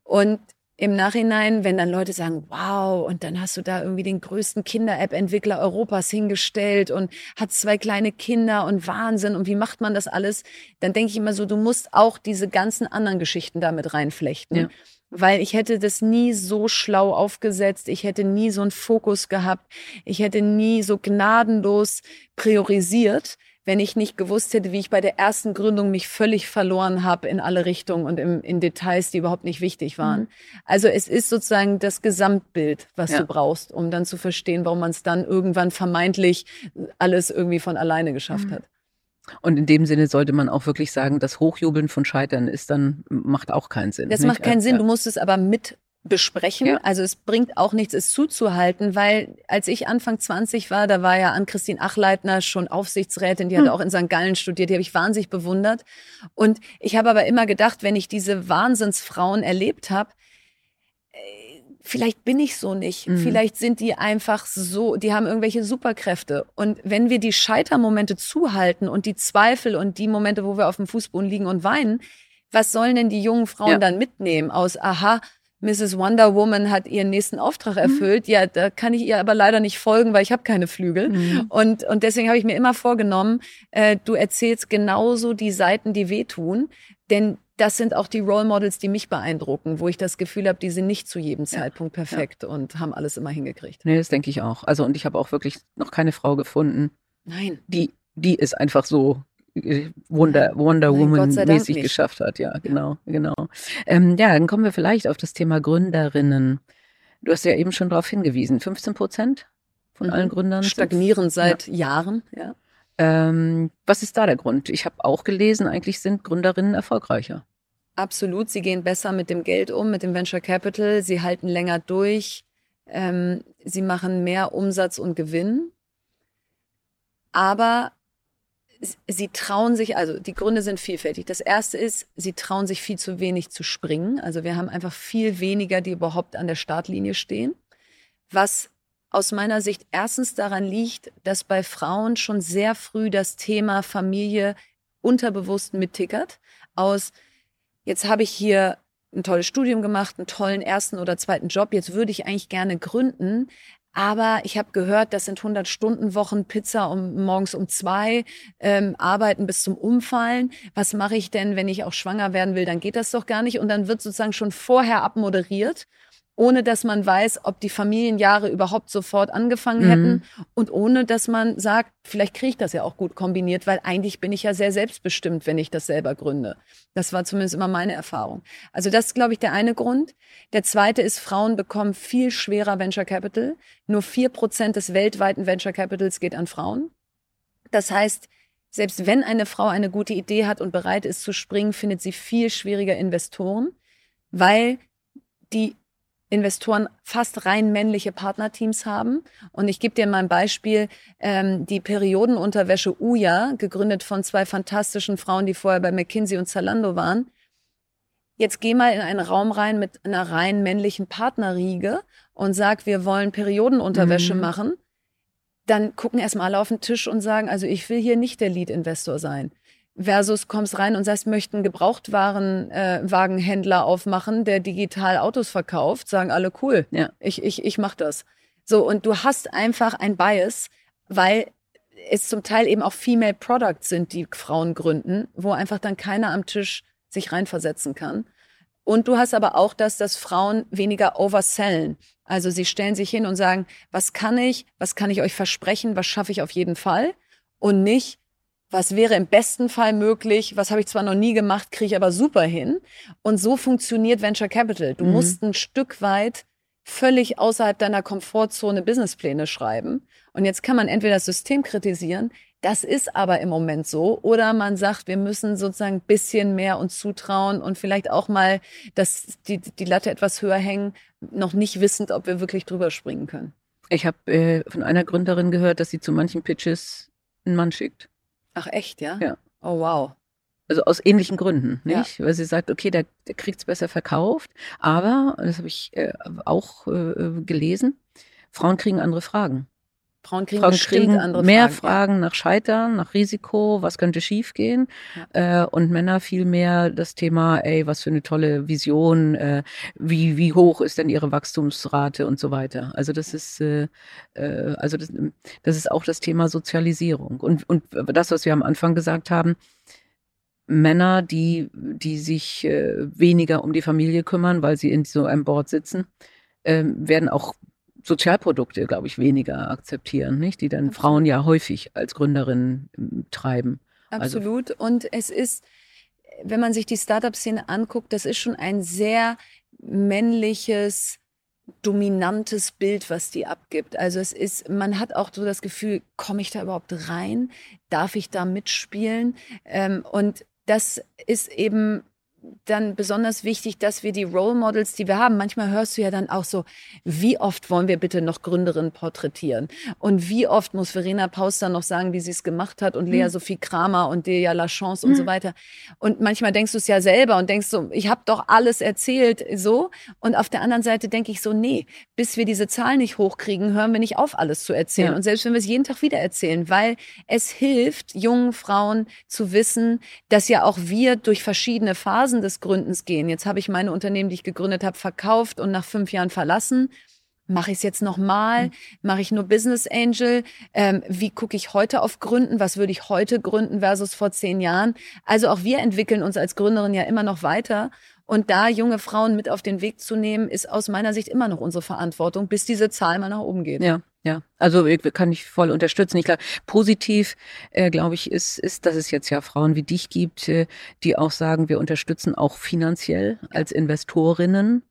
Und im Nachhinein, wenn dann Leute sagen, wow, und dann hast du da irgendwie den größten Kinder-App-Entwickler Europas hingestellt und hat zwei kleine Kinder und Wahnsinn und wie macht man das alles, dann denke ich immer so, du musst auch diese ganzen anderen Geschichten damit reinflechten. Ja weil ich hätte das nie so schlau aufgesetzt, ich hätte nie so einen Fokus gehabt, ich hätte nie so gnadenlos priorisiert, wenn ich nicht gewusst hätte, wie ich bei der ersten Gründung mich völlig verloren habe in alle Richtungen und im, in Details, die überhaupt nicht wichtig waren. Mhm. Also es ist sozusagen das Gesamtbild, was ja. du brauchst, um dann zu verstehen, warum man es dann irgendwann vermeintlich alles irgendwie von alleine geschafft mhm. hat. Und in dem Sinne sollte man auch wirklich sagen, das Hochjubeln von Scheitern ist dann, macht auch keinen Sinn. Das nicht? macht keinen Sinn. Du musst es aber mit besprechen. Ja. Also es bringt auch nichts, es zuzuhalten, weil als ich Anfang 20 war, da war ja Ann-Christine Achleitner schon Aufsichtsrätin, die hm. hat auch in St. Gallen studiert, die habe ich wahnsinnig bewundert. Und ich habe aber immer gedacht, wenn ich diese Wahnsinnsfrauen erlebt habe, vielleicht bin ich so nicht. Mhm. Vielleicht sind die einfach so, die haben irgendwelche Superkräfte. Und wenn wir die Scheitermomente zuhalten und die Zweifel und die Momente, wo wir auf dem Fußboden liegen und weinen, was sollen denn die jungen Frauen ja. dann mitnehmen aus, aha, Mrs. Wonder Woman hat ihren nächsten Auftrag mhm. erfüllt. Mhm. Ja, da kann ich ihr aber leider nicht folgen, weil ich habe keine Flügel. Mhm. Und, und deswegen habe ich mir immer vorgenommen, äh, du erzählst genauso die Seiten, die wehtun. Denn das sind auch die Role Models, die mich beeindrucken, wo ich das Gefühl habe, die sind nicht zu jedem Zeitpunkt perfekt ja. und haben alles immer hingekriegt. Nee, das denke ich auch. Also und ich habe auch wirklich noch keine Frau gefunden. Nein. Die, die ist einfach so Wonder, Wonder Woman-mäßig geschafft hat. Ja, genau, ja. genau. Ähm, ja, dann kommen wir vielleicht auf das Thema Gründerinnen. Du hast ja eben schon darauf hingewiesen. 15 Prozent von mhm. allen Gründern stagnieren seit ja. Jahren. Ja. Ähm, was ist da der Grund? Ich habe auch gelesen, eigentlich sind Gründerinnen erfolgreicher. Absolut, sie gehen besser mit dem Geld um, mit dem Venture Capital, sie halten länger durch, ähm, sie machen mehr Umsatz und Gewinn. Aber sie trauen sich, also die Gründe sind vielfältig. Das erste ist, sie trauen sich viel zu wenig zu springen. Also wir haben einfach viel weniger, die überhaupt an der Startlinie stehen. Was aus meiner Sicht erstens daran liegt, dass bei Frauen schon sehr früh das Thema Familie unterbewusst mittickert. Aus, jetzt habe ich hier ein tolles Studium gemacht, einen tollen ersten oder zweiten Job, jetzt würde ich eigentlich gerne gründen. Aber ich habe gehört, das sind 100 Stunden Wochen, Pizza um morgens um zwei, ähm, arbeiten bis zum Umfallen. Was mache ich denn, wenn ich auch schwanger werden will? Dann geht das doch gar nicht. Und dann wird sozusagen schon vorher abmoderiert ohne dass man weiß, ob die Familienjahre überhaupt sofort angefangen mhm. hätten und ohne dass man sagt, vielleicht kriege ich das ja auch gut kombiniert, weil eigentlich bin ich ja sehr selbstbestimmt, wenn ich das selber gründe. Das war zumindest immer meine Erfahrung. Also das ist, glaube ich, der eine Grund. Der zweite ist, Frauen bekommen viel schwerer Venture Capital. Nur vier Prozent des weltweiten Venture Capitals geht an Frauen. Das heißt, selbst wenn eine Frau eine gute Idee hat und bereit ist zu springen, findet sie viel schwieriger Investoren, weil die Investoren fast rein männliche Partnerteams haben. Und ich gebe dir mal ein Beispiel. Ähm, die Periodenunterwäsche Uja, gegründet von zwei fantastischen Frauen, die vorher bei McKinsey und Zalando waren. Jetzt geh mal in einen Raum rein mit einer rein männlichen Partnerriege und sag, wir wollen Periodenunterwäsche mhm. machen. Dann gucken erstmal alle auf den Tisch und sagen, also ich will hier nicht der Lead-Investor sein versus kommst rein und sagst, möchten Gebrauchtwagenwagenhändler äh, aufmachen, der digital Autos verkauft, sagen alle cool. Ja. Ich ich ich mach das. So und du hast einfach ein Bias, weil es zum Teil eben auch Female Products sind, die Frauen gründen, wo einfach dann keiner am Tisch sich reinversetzen kann. Und du hast aber auch das, dass Frauen weniger oversellen. Also sie stellen sich hin und sagen, was kann ich, was kann ich euch versprechen, was schaffe ich auf jeden Fall und nicht, was wäre im besten Fall möglich, was habe ich zwar noch nie gemacht, kriege ich aber super hin. Und so funktioniert Venture Capital. Du mhm. musst ein Stück weit völlig außerhalb deiner Komfortzone Businesspläne schreiben. Und jetzt kann man entweder das System kritisieren, das ist aber im Moment so, oder man sagt, wir müssen sozusagen ein bisschen mehr uns zutrauen und vielleicht auch mal das, die, die Latte etwas höher hängen, noch nicht wissend, ob wir wirklich drüber springen können. Ich habe äh, von einer Gründerin gehört, dass sie zu manchen Pitches einen Mann schickt. Ach echt, ja? Ja. Oh wow. Also aus ähnlichen Gründen, nicht? Ja. Weil sie sagt, okay, der, der kriegt es besser verkauft, aber, das habe ich äh, auch äh, gelesen, Frauen kriegen andere Fragen. Frauen kriegen, Frauen kriegen andere mehr Fragen, Fragen ja. nach Scheitern, nach Risiko, was könnte schiefgehen ja. äh, und Männer viel mehr das Thema, ey, was für eine tolle Vision, äh, wie wie hoch ist denn ihre Wachstumsrate und so weiter. Also das ist äh, äh, also das, das ist auch das Thema Sozialisierung und und das, was wir am Anfang gesagt haben. Männer, die, die sich äh, weniger um die Familie kümmern, weil sie in so einem Board sitzen, äh, werden auch Sozialprodukte, glaube ich, weniger akzeptieren, nicht? Die dann Absolut. Frauen ja häufig als Gründerinnen ähm, treiben. Also Absolut. Also, und es ist, wenn man sich die Startup-Szene anguckt, das ist schon ein sehr männliches, dominantes Bild, was die abgibt. Also es ist, man hat auch so das Gefühl, komme ich da überhaupt rein? Darf ich da mitspielen? Ähm, und das ist eben dann besonders wichtig, dass wir die Role Models, die wir haben, manchmal hörst du ja dann auch so, wie oft wollen wir bitte noch Gründerinnen porträtieren? Und wie oft muss Verena Paus dann noch sagen, wie sie es gemacht hat und Lea hm. Sophie Kramer und Deja Lachance und so weiter. Und manchmal denkst du es ja selber und denkst so, ich habe doch alles erzählt so. Und auf der anderen Seite denke ich so, nee, bis wir diese Zahlen nicht hochkriegen, hören wir nicht auf, alles zu erzählen. Ja. Und selbst wenn wir es jeden Tag wieder erzählen, weil es hilft, jungen Frauen zu wissen, dass ja auch wir durch verschiedene Phasen Phasen des Gründens gehen. Jetzt habe ich meine Unternehmen, die ich gegründet habe, verkauft und nach fünf Jahren verlassen. Mache ich es jetzt nochmal? Mhm. Mache ich nur Business Angel? Ähm, wie gucke ich heute auf Gründen? Was würde ich heute gründen versus vor zehn Jahren? Also auch wir entwickeln uns als Gründerin ja immer noch weiter. Und da junge Frauen mit auf den Weg zu nehmen, ist aus meiner Sicht immer noch unsere Verantwortung, bis diese Zahl mal nach oben geht. Ja. Ja, also kann ich voll unterstützen. Ich glaube, positiv, äh, glaube ich, ist, ist, dass es jetzt ja Frauen wie dich gibt, äh, die auch sagen, wir unterstützen auch finanziell als Investorinnen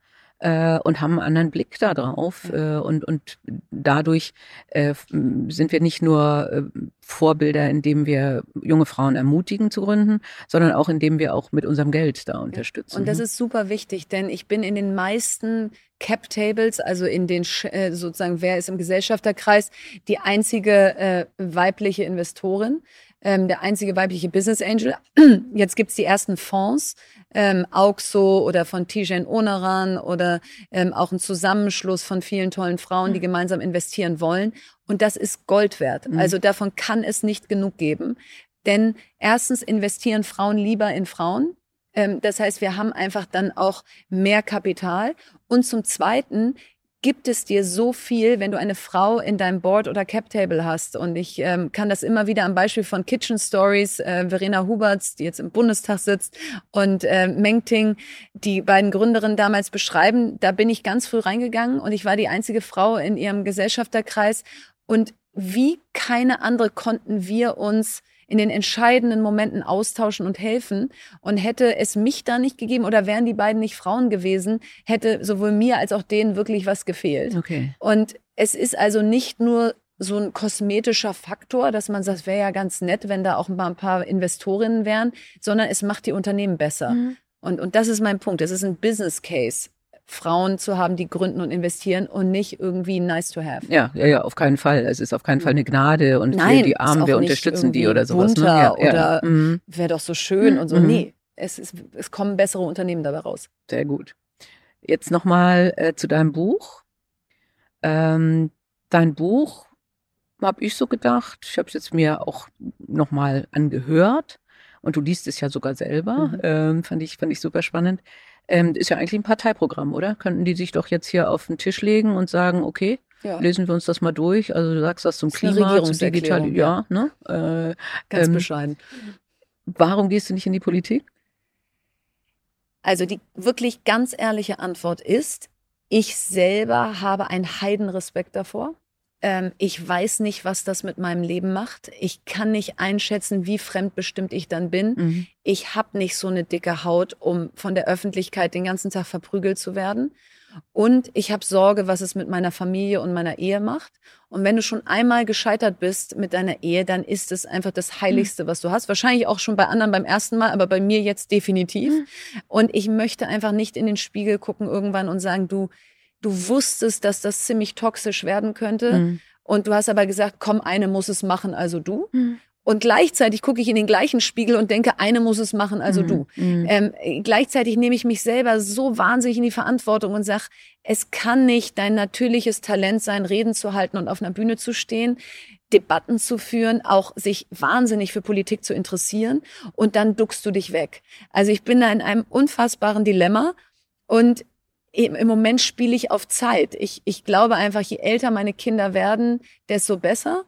äh, und haben einen anderen Blick darauf. Äh, und, und dadurch äh, sind wir nicht nur äh, Vorbilder, indem wir junge Frauen ermutigen zu gründen, sondern auch indem wir auch mit unserem Geld da unterstützen. Und das ist super wichtig, denn ich bin in den meisten Cap Tables, also in den äh, sozusagen, wer ist im Gesellschafterkreis, die einzige äh, weibliche Investorin ähm, der einzige weibliche Business Angel. Jetzt gibt's die ersten Fonds, ähm, Auxo oder von Tijen Onaran oder ähm, auch ein Zusammenschluss von vielen tollen Frauen, die mhm. gemeinsam investieren wollen. Und das ist Gold wert. Mhm. Also davon kann es nicht genug geben. Denn erstens investieren Frauen lieber in Frauen. Ähm, das heißt, wir haben einfach dann auch mehr Kapital. Und zum Zweiten gibt es dir so viel, wenn du eine Frau in deinem Board oder Cap Table hast. Und ich ähm, kann das immer wieder am Beispiel von Kitchen Stories, äh, Verena Huberts, die jetzt im Bundestag sitzt, und äh, Mengting, die beiden Gründerinnen damals beschreiben. Da bin ich ganz früh reingegangen und ich war die einzige Frau in ihrem Gesellschafterkreis. Und wie keine andere konnten wir uns in den entscheidenden Momenten austauschen und helfen. Und hätte es mich da nicht gegeben oder wären die beiden nicht Frauen gewesen, hätte sowohl mir als auch denen wirklich was gefehlt. Okay. Und es ist also nicht nur so ein kosmetischer Faktor, dass man sagt, wäre ja ganz nett, wenn da auch mal ein paar Investorinnen wären, sondern es macht die Unternehmen besser. Mhm. Und, und das ist mein Punkt. Es ist ein Business Case Frauen zu haben, die gründen und investieren und nicht irgendwie nice to have. Ja, ja, ja, auf keinen Fall. Es ist auf keinen Fall eine Gnade und Nein, wir, die Armen, wir unterstützen die oder sowas. Ne? Ja, oder ja. Mhm. wäre doch so schön mhm. und so. Mhm. Nee, es, ist, es kommen bessere Unternehmen dabei raus. Sehr gut. Jetzt nochmal äh, zu deinem Buch. Ähm, dein Buch habe ich so gedacht. Ich habe es jetzt mir auch nochmal angehört und du liest es ja sogar selber. Mhm. Ähm, fand ich fand ich super spannend. Ähm, ist ja eigentlich ein Parteiprogramm, oder? Könnten die sich doch jetzt hier auf den Tisch legen und sagen, okay, ja. lesen wir uns das mal durch. Also du sagst das zum das Klima, zum Digital, ja, ne? Äh, Ganz ähm, bescheiden. Warum gehst du nicht in die Politik? Also die wirklich ganz ehrliche Antwort ist, ich selber habe einen Heidenrespekt davor. Ähm, ich weiß nicht, was das mit meinem Leben macht. Ich kann nicht einschätzen, wie fremdbestimmt ich dann bin. Mhm. Ich habe nicht so eine dicke Haut, um von der Öffentlichkeit den ganzen Tag verprügelt zu werden. Und ich habe Sorge, was es mit meiner Familie und meiner Ehe macht. Und wenn du schon einmal gescheitert bist mit deiner Ehe, dann ist es einfach das Heiligste, was du hast. Wahrscheinlich auch schon bei anderen beim ersten Mal, aber bei mir jetzt definitiv. Mhm. Und ich möchte einfach nicht in den Spiegel gucken irgendwann und sagen, du, du wusstest, dass das ziemlich toxisch werden könnte. Mhm. Und du hast aber gesagt, komm, eine muss es machen, also du. Mhm. Und gleichzeitig gucke ich in den gleichen Spiegel und denke, eine muss es machen, also mhm. du. Mhm. Ähm, gleichzeitig nehme ich mich selber so wahnsinnig in die Verantwortung und sage, es kann nicht dein natürliches Talent sein, Reden zu halten und auf einer Bühne zu stehen, Debatten zu führen, auch sich wahnsinnig für Politik zu interessieren und dann duckst du dich weg. Also ich bin da in einem unfassbaren Dilemma und im Moment spiele ich auf Zeit. Ich, ich glaube einfach, je älter meine Kinder werden, desto besser.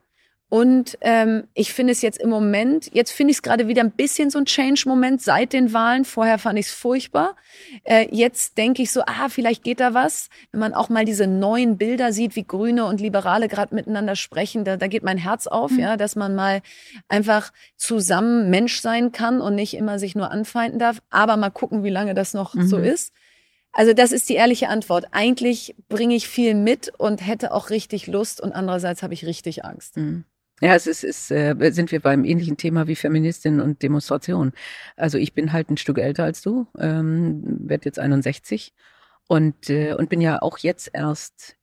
Und ähm, ich finde es jetzt im Moment, jetzt finde ich es gerade wieder ein bisschen so ein Change-Moment seit den Wahlen. Vorher fand ich es furchtbar. Äh, jetzt denke ich so, ah, vielleicht geht da was. Wenn man auch mal diese neuen Bilder sieht, wie Grüne und Liberale gerade miteinander sprechen, da, da geht mein Herz auf, mhm. ja, dass man mal einfach zusammen Mensch sein kann und nicht immer sich nur anfeinden darf. Aber mal gucken, wie lange das noch mhm. so ist. Also das ist die ehrliche Antwort. Eigentlich bringe ich viel mit und hätte auch richtig Lust und andererseits habe ich richtig Angst. Mhm. Ja, es ist, ist äh, sind wir beim ähnlichen Thema wie Feministin und Demonstration. Also ich bin halt ein Stück älter als du, ähm, werde jetzt 61 und äh, und bin ja auch jetzt erst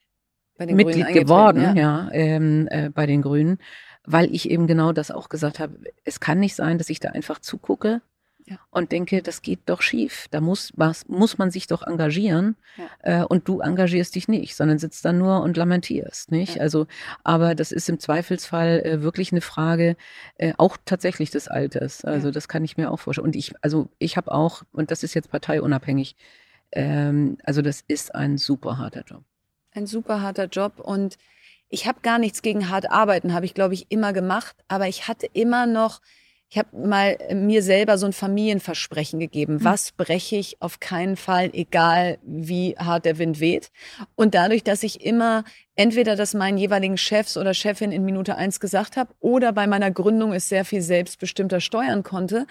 Mitglied geworden, ja, ja ähm, äh, bei den Grünen, weil ich eben genau das auch gesagt habe. Es kann nicht sein, dass ich da einfach zugucke ja. und denke, das geht doch schief. Da muss, was, muss man sich doch engagieren. Ja. Äh, und du engagierst dich nicht, sondern sitzt da nur und lamentierst, nicht? Ja. Also, aber das ist im Zweifelsfall äh, wirklich eine Frage äh, auch tatsächlich des Alters. Also, das kann ich mir auch vorstellen. Und ich, also ich habe auch, und das ist jetzt parteiunabhängig, ähm, also das ist ein super harter Job. Ein super harter Job und ich habe gar nichts gegen hart arbeiten, habe ich glaube ich immer gemacht, aber ich hatte immer noch ich habe mal äh, mir selber so ein Familienversprechen gegeben. Mhm. Was breche ich auf keinen Fall, egal wie hart der Wind weht. Und dadurch, dass ich immer entweder das meinen jeweiligen Chefs oder Chefin in Minute eins gesagt habe oder bei meiner Gründung es sehr viel selbstbestimmter steuern konnte,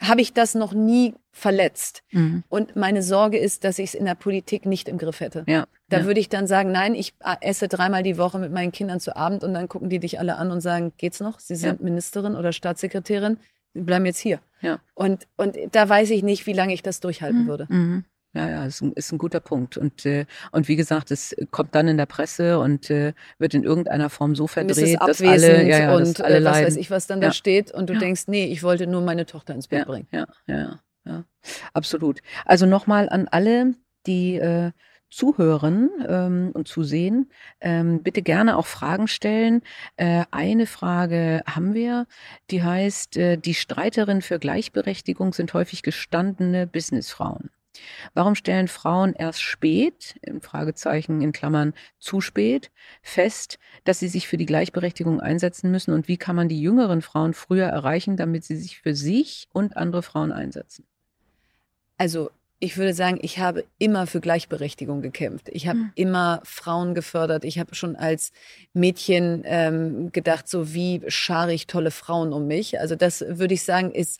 habe ich das noch nie verletzt. Mhm. Und meine Sorge ist, dass ich es in der Politik nicht im Griff hätte. Ja, da ja. würde ich dann sagen, nein, ich esse dreimal die Woche mit meinen Kindern zu Abend und dann gucken die dich alle an und sagen, geht's noch? Sie sind ja. Ministerin oder Staatssekretärin, Sie bleiben jetzt hier. Ja. Und, und da weiß ich nicht, wie lange ich das durchhalten mhm. würde. Mhm. Ja, ja, ist ein, ist ein guter Punkt. Und, äh, und wie gesagt, es kommt dann in der Presse und äh, wird in irgendeiner Form so verdreht, dass alle, ja, ja, und alle äh, was weiß ich, was dann ja. da steht. Und du ja. denkst, nee, ich wollte nur meine Tochter ins Bett ja, bringen. Ja, ja, ja, absolut. Also nochmal an alle, die äh, zuhören ähm, und zusehen, ähm, bitte gerne auch Fragen stellen. Äh, eine Frage haben wir, die heißt, äh, die Streiterinnen für Gleichberechtigung sind häufig gestandene Businessfrauen. Warum stellen Frauen erst spät, in Fragezeichen in Klammern zu spät, fest, dass sie sich für die Gleichberechtigung einsetzen müssen und wie kann man die jüngeren Frauen früher erreichen, damit sie sich für sich und andere Frauen einsetzen? Also ich würde sagen, ich habe immer für Gleichberechtigung gekämpft. Ich habe mhm. immer Frauen gefördert. Ich habe schon als Mädchen ähm, gedacht, so wie schare ich tolle Frauen um mich. Also das würde ich sagen, ist,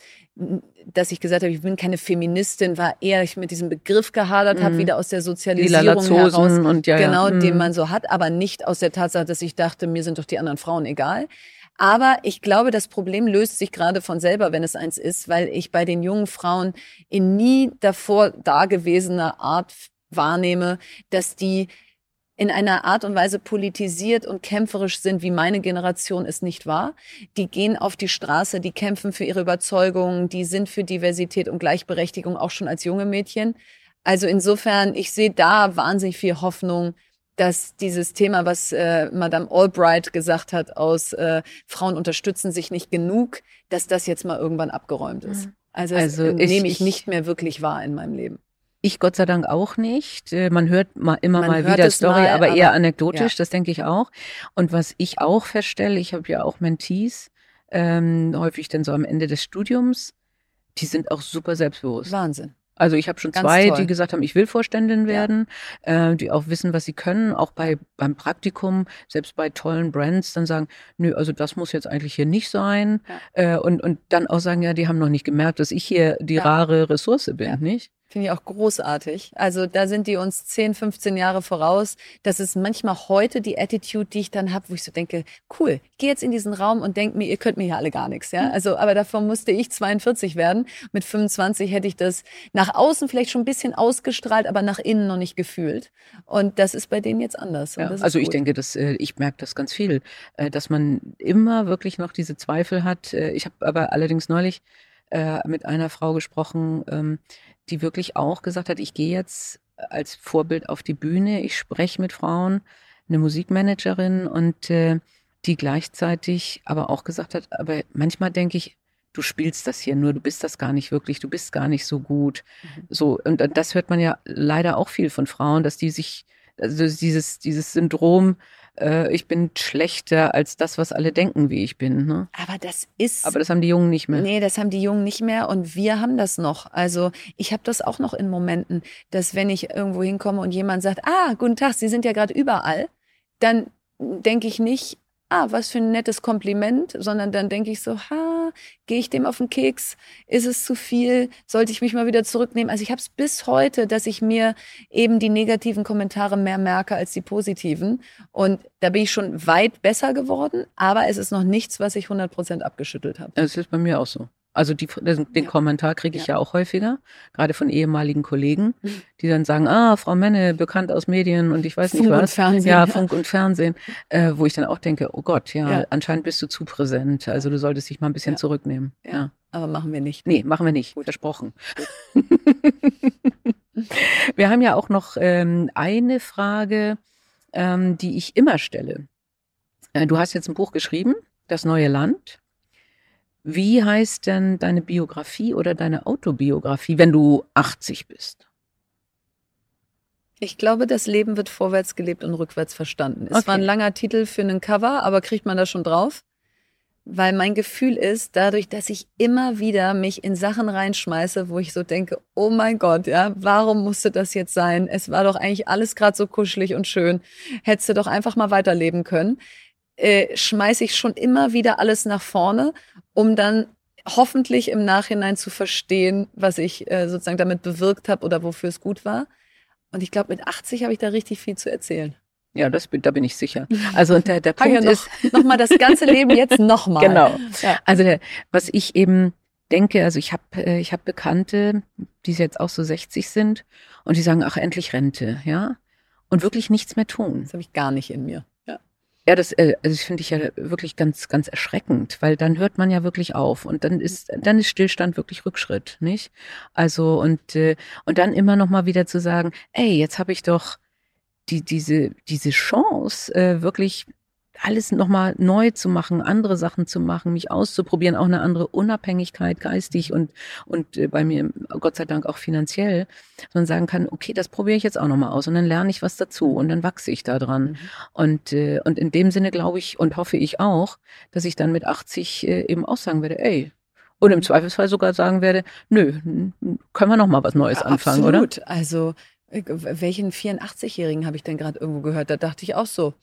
dass ich gesagt habe, ich bin keine Feministin, war eher ich mit diesem Begriff gehadert mhm. habe, wieder aus der Sozialisierung heraus, und ja, genau, ja. Mhm. den man so hat, aber nicht aus der Tatsache, dass ich dachte, mir sind doch die anderen Frauen egal. Aber ich glaube, das Problem löst sich gerade von selber, wenn es eins ist, weil ich bei den jungen Frauen in nie davor dagewesener Art wahrnehme, dass die in einer Art und Weise politisiert und kämpferisch sind, wie meine Generation es nicht war. Die gehen auf die Straße, die kämpfen für ihre Überzeugungen, die sind für Diversität und Gleichberechtigung auch schon als junge Mädchen. Also insofern, ich sehe da wahnsinnig viel Hoffnung, dass dieses Thema, was äh, Madame Albright gesagt hat, aus äh, Frauen unterstützen sich nicht genug, dass das jetzt mal irgendwann abgeräumt ist. Mhm. Also, also nehme ich, ich nicht mehr wirklich wahr in meinem Leben. Ich Gott sei Dank auch nicht. Äh, man hört mal immer Man mal wieder Story, mal, aber, aber, eher anekdotisch, ja. das denke ich auch. Und was ich auch feststelle, ich habe ja auch Mentees, ähm, häufig dann so am Ende des Studiums, die sind auch super selbstbewusst. Wahnsinn. Also ich habe schon Ganz zwei, toll. die gesagt haben, ich will Vorständin werden, ja. äh, die auch wissen, was sie können, auch bei beim Praktikum, selbst bei tollen Brands, dann sagen, nö, also das muss jetzt eigentlich hier nicht sein. Ja. Äh, und, und dann auch sagen, ja, die haben noch nicht gemerkt, dass ich hier die ja. rare Ressource bin, nicht? Finde ich auch großartig. Also da sind die uns 10, 15 Jahre voraus. Das ist manchmal heute die Attitude, die ich dann habe, wo ich so denke, cool, gehe jetzt in diesen Raum und denke mir, ihr könnt mir hier alle gar nichts. Ja? Mhm. Also, aber davon musste ich 42 werden. Mit 25 hätte ich das nach außen vielleicht schon ein bisschen ausgestrahlt, aber nach innen noch nicht gefühlt. Und das ist bei denen jetzt anders. Ja, also ich denke, dass äh, ich merke das ganz viel, äh, dass man immer wirklich noch diese Zweifel hat. Äh, ich habe aber allerdings neulich mit einer Frau gesprochen, ähm, die wirklich auch gesagt hat, ich gehe jetzt als Vorbild auf die Bühne, ich spreche mit Frauen, eine Musikmanagerin und äh, die gleichzeitig aber auch gesagt hat, aber manchmal denke ich, du spielst das hier nur, du bist das gar nicht wirklich, du bist gar nicht so gut. Mhm. So, und das hört man ja leider auch viel von Frauen, dass die sich, also dieses, dieses Syndrom, äh, ich bin schlechter als das, was alle denken, wie ich bin. Ne? Aber das ist. Aber das haben die Jungen nicht mehr. Nee, das haben die Jungen nicht mehr und wir haben das noch. Also ich habe das auch noch in Momenten, dass wenn ich irgendwo hinkomme und jemand sagt, ah, guten Tag, Sie sind ja gerade überall, dann denke ich nicht, ah, was für ein nettes Kompliment, sondern dann denke ich so, ha, gehe ich dem auf den Keks? Ist es zu viel? Sollte ich mich mal wieder zurücknehmen? Also ich habe es bis heute, dass ich mir eben die negativen Kommentare mehr merke als die positiven. Und da bin ich schon weit besser geworden, aber es ist noch nichts, was ich 100 Prozent abgeschüttelt habe. Es ist bei mir auch so. Also die, den ja. Kommentar kriege ich ja. ja. auch häufiger, gerade von ehemaligen Kollegen, mhm. die dann sagen, ah, Frau Menne, bekannt aus Medien und ich weiß Funk nicht was. Und Fernsehen, ja, Funk und Fernsehen, äh, wo ich dann auch denke, oh Gott, ja, ja, anscheinend bist du zu präsent. Also du solltest dich mal ein bisschen zurücknehmen. Ja. Aber machen wir nicht. Nee, machen wir nicht. Gut. Versprochen. wir haben ja auch noch ähm, eine Frage, ähm, die ich immer stelle. Äh, du hast jetzt ein Buch geschrieben, Das neue Land. Wie heißt denn deine Biografie oder deine Autobiografie, wenn du 80 bist? Ich glaube, das Leben wird vorwärts gelebt und rückwärts verstanden. Es okay. war ein langer Titel für einen Cover, aber kriegt man da schon drauf? Weil mein Gefühl ist, dadurch, dass ich immer wieder mich in Sachen reinschmeiße, wo ich so denke, oh mein Gott, ja, warum musste das jetzt sein? Es war doch eigentlich alles gerade so kuschelig und schön. Hättest du doch einfach mal weiterleben können äh, schmeiße ich schon immer wieder alles nach vorne, um dann hoffentlich im Nachhinein zu verstehen, was ich äh, sozusagen damit bewirkt habe oder wofür es gut war. Und ich glaube, mit 80 habe ich da richtig viel zu erzählen. Ja, das bin, da bin ich sicher. Also der, der Punkt ja noch, ist noch mal das ganze Leben jetzt noch mal. Genau. Ja. Also der, was ich eben denke, also ich habe äh, ich habe Bekannte, die jetzt auch so 60 sind und die sagen, ach endlich Rente, ja, und wirklich nichts mehr tun. Das habe ich gar nicht in mir. Ja, das, äh, also das finde ich ja wirklich ganz, ganz erschreckend, weil dann hört man ja wirklich auf und dann ist, dann ist Stillstand wirklich Rückschritt, nicht? Also und äh, und dann immer noch mal wieder zu sagen, ey, jetzt habe ich doch die diese diese Chance äh, wirklich alles nochmal neu zu machen, andere Sachen zu machen, mich auszuprobieren, auch eine andere Unabhängigkeit geistig und, und äh, bei mir, Gott sei Dank auch finanziell, sondern sagen kann, okay, das probiere ich jetzt auch nochmal aus und dann lerne ich was dazu und dann wachse ich da dran. Mhm. Und, äh, und in dem Sinne glaube ich und hoffe ich auch, dass ich dann mit 80 äh, eben auch sagen werde, ey, und im Zweifelsfall sogar sagen werde, nö, können wir nochmal was Neues anfangen, Absolut. oder? Also, welchen 84-Jährigen habe ich denn gerade irgendwo gehört? Da dachte ich auch so,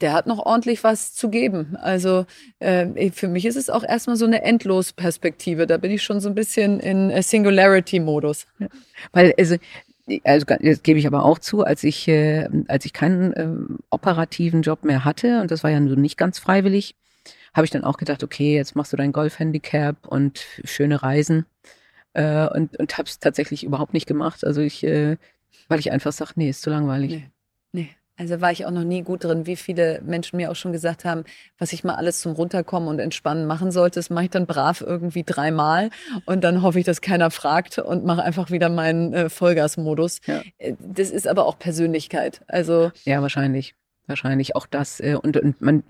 der hat noch ordentlich was zu geben. Also äh, für mich ist es auch erstmal so eine Endlosperspektive. Da bin ich schon so ein bisschen in äh, Singularity-Modus. Ja. Weil, also, also das gebe ich aber auch zu, als ich, äh, als ich keinen äh, operativen Job mehr hatte, und das war ja nur nicht ganz freiwillig, habe ich dann auch gedacht, okay, jetzt machst du dein Golf-Handicap und schöne Reisen. Äh, und und habe es tatsächlich überhaupt nicht gemacht. Also ich äh, Weil ich einfach sage, nee, ist zu langweilig. Nee. Also war ich auch noch nie gut drin, wie viele Menschen mir auch schon gesagt haben, was ich mal alles zum Runterkommen und Entspannen machen sollte, das mache ich dann brav irgendwie dreimal und dann hoffe ich, dass keiner fragt und mache einfach wieder meinen äh, Vollgasmodus. Ja. Äh, das ist aber auch Persönlichkeit. Also ja, wahrscheinlich wahrscheinlich auch das äh, und, und man